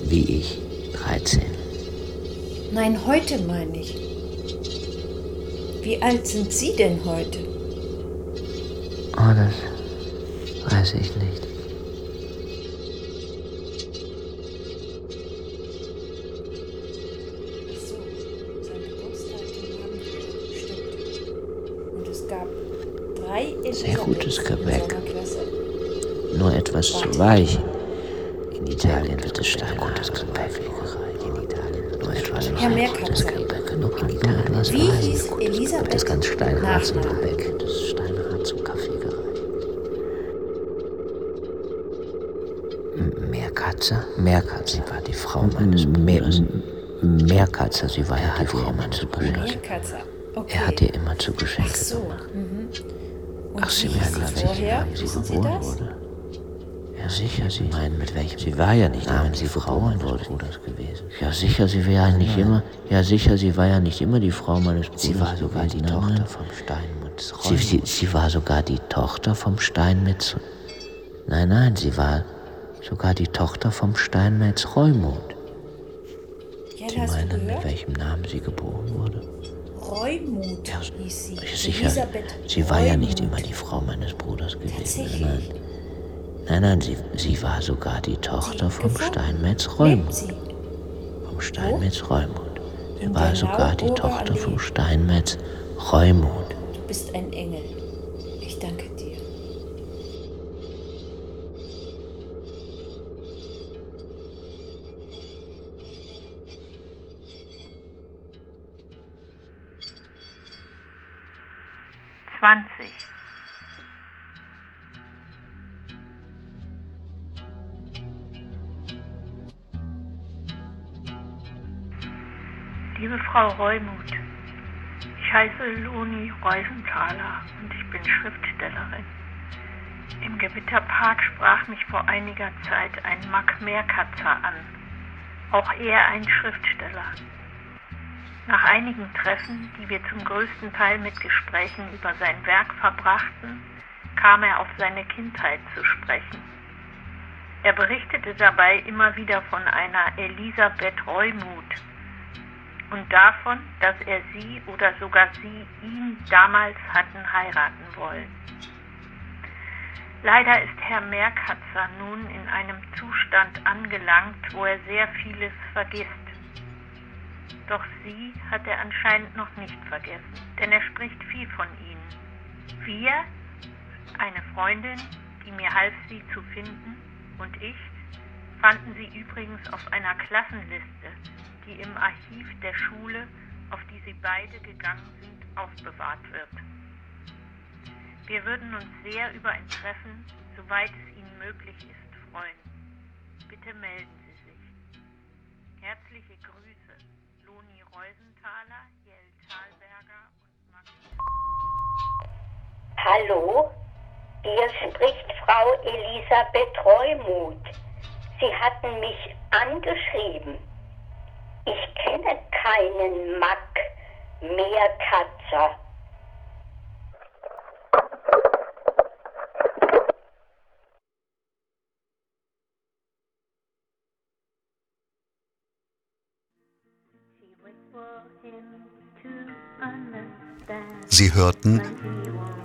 Wie ich. 13. Nein, heute meine ich. Wie alt sind Sie denn heute? Oh, das weiß ich nicht. Etwas zu weich. In Italien wird es steinhartes Gebäck. In Italien nur etwas Herr weich. Meerkatzer. Das Gebäck nur in Italien. Wie hieß Elisabeth? Das ganz steinhart zum. Das ist steinhart zum Kaffee gereicht. M- Meerkatzer? Meerkatzer. Sie war die Frau meines Bruders. Meerkatzer, sie war ja die Frau meines Bruders. Meerkatzer. Okay. Er hat ihr immer zu Geschenke Ach so. Mhm. Und Ach, Sie merken, sie welche? Namen sie Wissen Sie geboren das? wurde. Ja, sicher, Sie meinen, mit welchem? Sie war ja nicht Namen sie Frau meines Bruders gewesen. Ja, sicher, sie wäre ja nicht immer. Ja, sicher, sie war ja nicht immer die Frau meines Bruders. Sie war sogar die Tochter vom Steinmund. Steinmetz Sie, sie, sie war sogar die Tochter vom Steinmetz. Nein, nein, sie war sogar die Tochter vom Steinmetz Reumund. Ja, Sie meinen, mit welchem Namen sie geboren wurde? Reumut hieß sie. Sicher, Elisabeth sie war ja nicht Reumut. immer die Frau meines Bruders gewesen. Tatsächlich? Nein, nein, nein sie, sie war sogar die Tochter vom gefunden? Steinmetz sie? Vom Steinmetz Reumund. Sie war der sogar die Tochter vom Steinmetz Reumund. Du bist ein Engel. Liebe Frau Reumuth, ich heiße Loni Reusenthaler und ich bin Schriftstellerin. Im Gewitterpark sprach mich vor einiger Zeit ein Mack Meerkatzer an, auch er ein Schriftsteller. Nach einigen Treffen, die wir zum größten Teil mit Gesprächen über sein Werk verbrachten, kam er auf seine Kindheit zu sprechen. Er berichtete dabei immer wieder von einer Elisabeth Reumuth und davon, dass er sie oder sogar sie ihn damals hatten heiraten wollen. Leider ist Herr Meerkatzer nun in einem Zustand angelangt, wo er sehr vieles vergisst. Doch sie hat er anscheinend noch nicht vergessen, denn er spricht viel von ihnen. Wir, eine Freundin, die mir half, sie zu finden, und ich fanden sie übrigens auf einer Klassenliste, die im Archiv der Schule, auf die sie beide gegangen sind, aufbewahrt wird. Wir würden uns sehr über ein Treffen, soweit es Ihnen möglich ist, freuen. Bitte melden Sie sich. Herzliche Grüße, Loni Reusenthaler, Jell Thalberger und Max. Hallo, hier spricht Frau Elisabeth Reumuth. Sie hatten mich angeschrieben. Ich kenne keinen Mack Meerkatzer. Sie hörten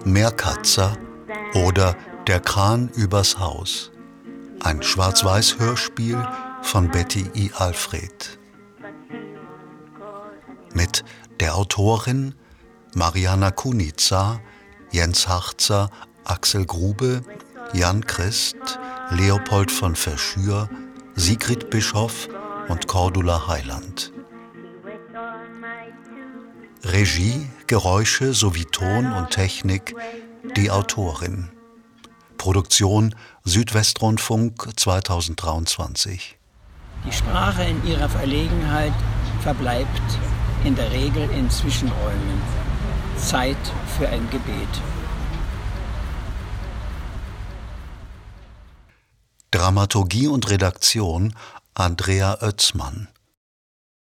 Meerkatzer oder Der Kran übers Haus. Ein Schwarz-Weiß-Hörspiel von Betty I. Alfred. Mit der Autorin Mariana Kunica, Jens Harzer, Axel Grube, Jan Christ, Leopold von Verschür, Sigrid Bischoff und Cordula Heiland. Regie, Geräusche sowie Ton und Technik die Autorin. Produktion Südwestrundfunk 2023. Die Sprache in ihrer Verlegenheit verbleibt in der Regel in Zwischenräumen. Zeit für ein Gebet. Dramaturgie und Redaktion Andrea Oetzmann.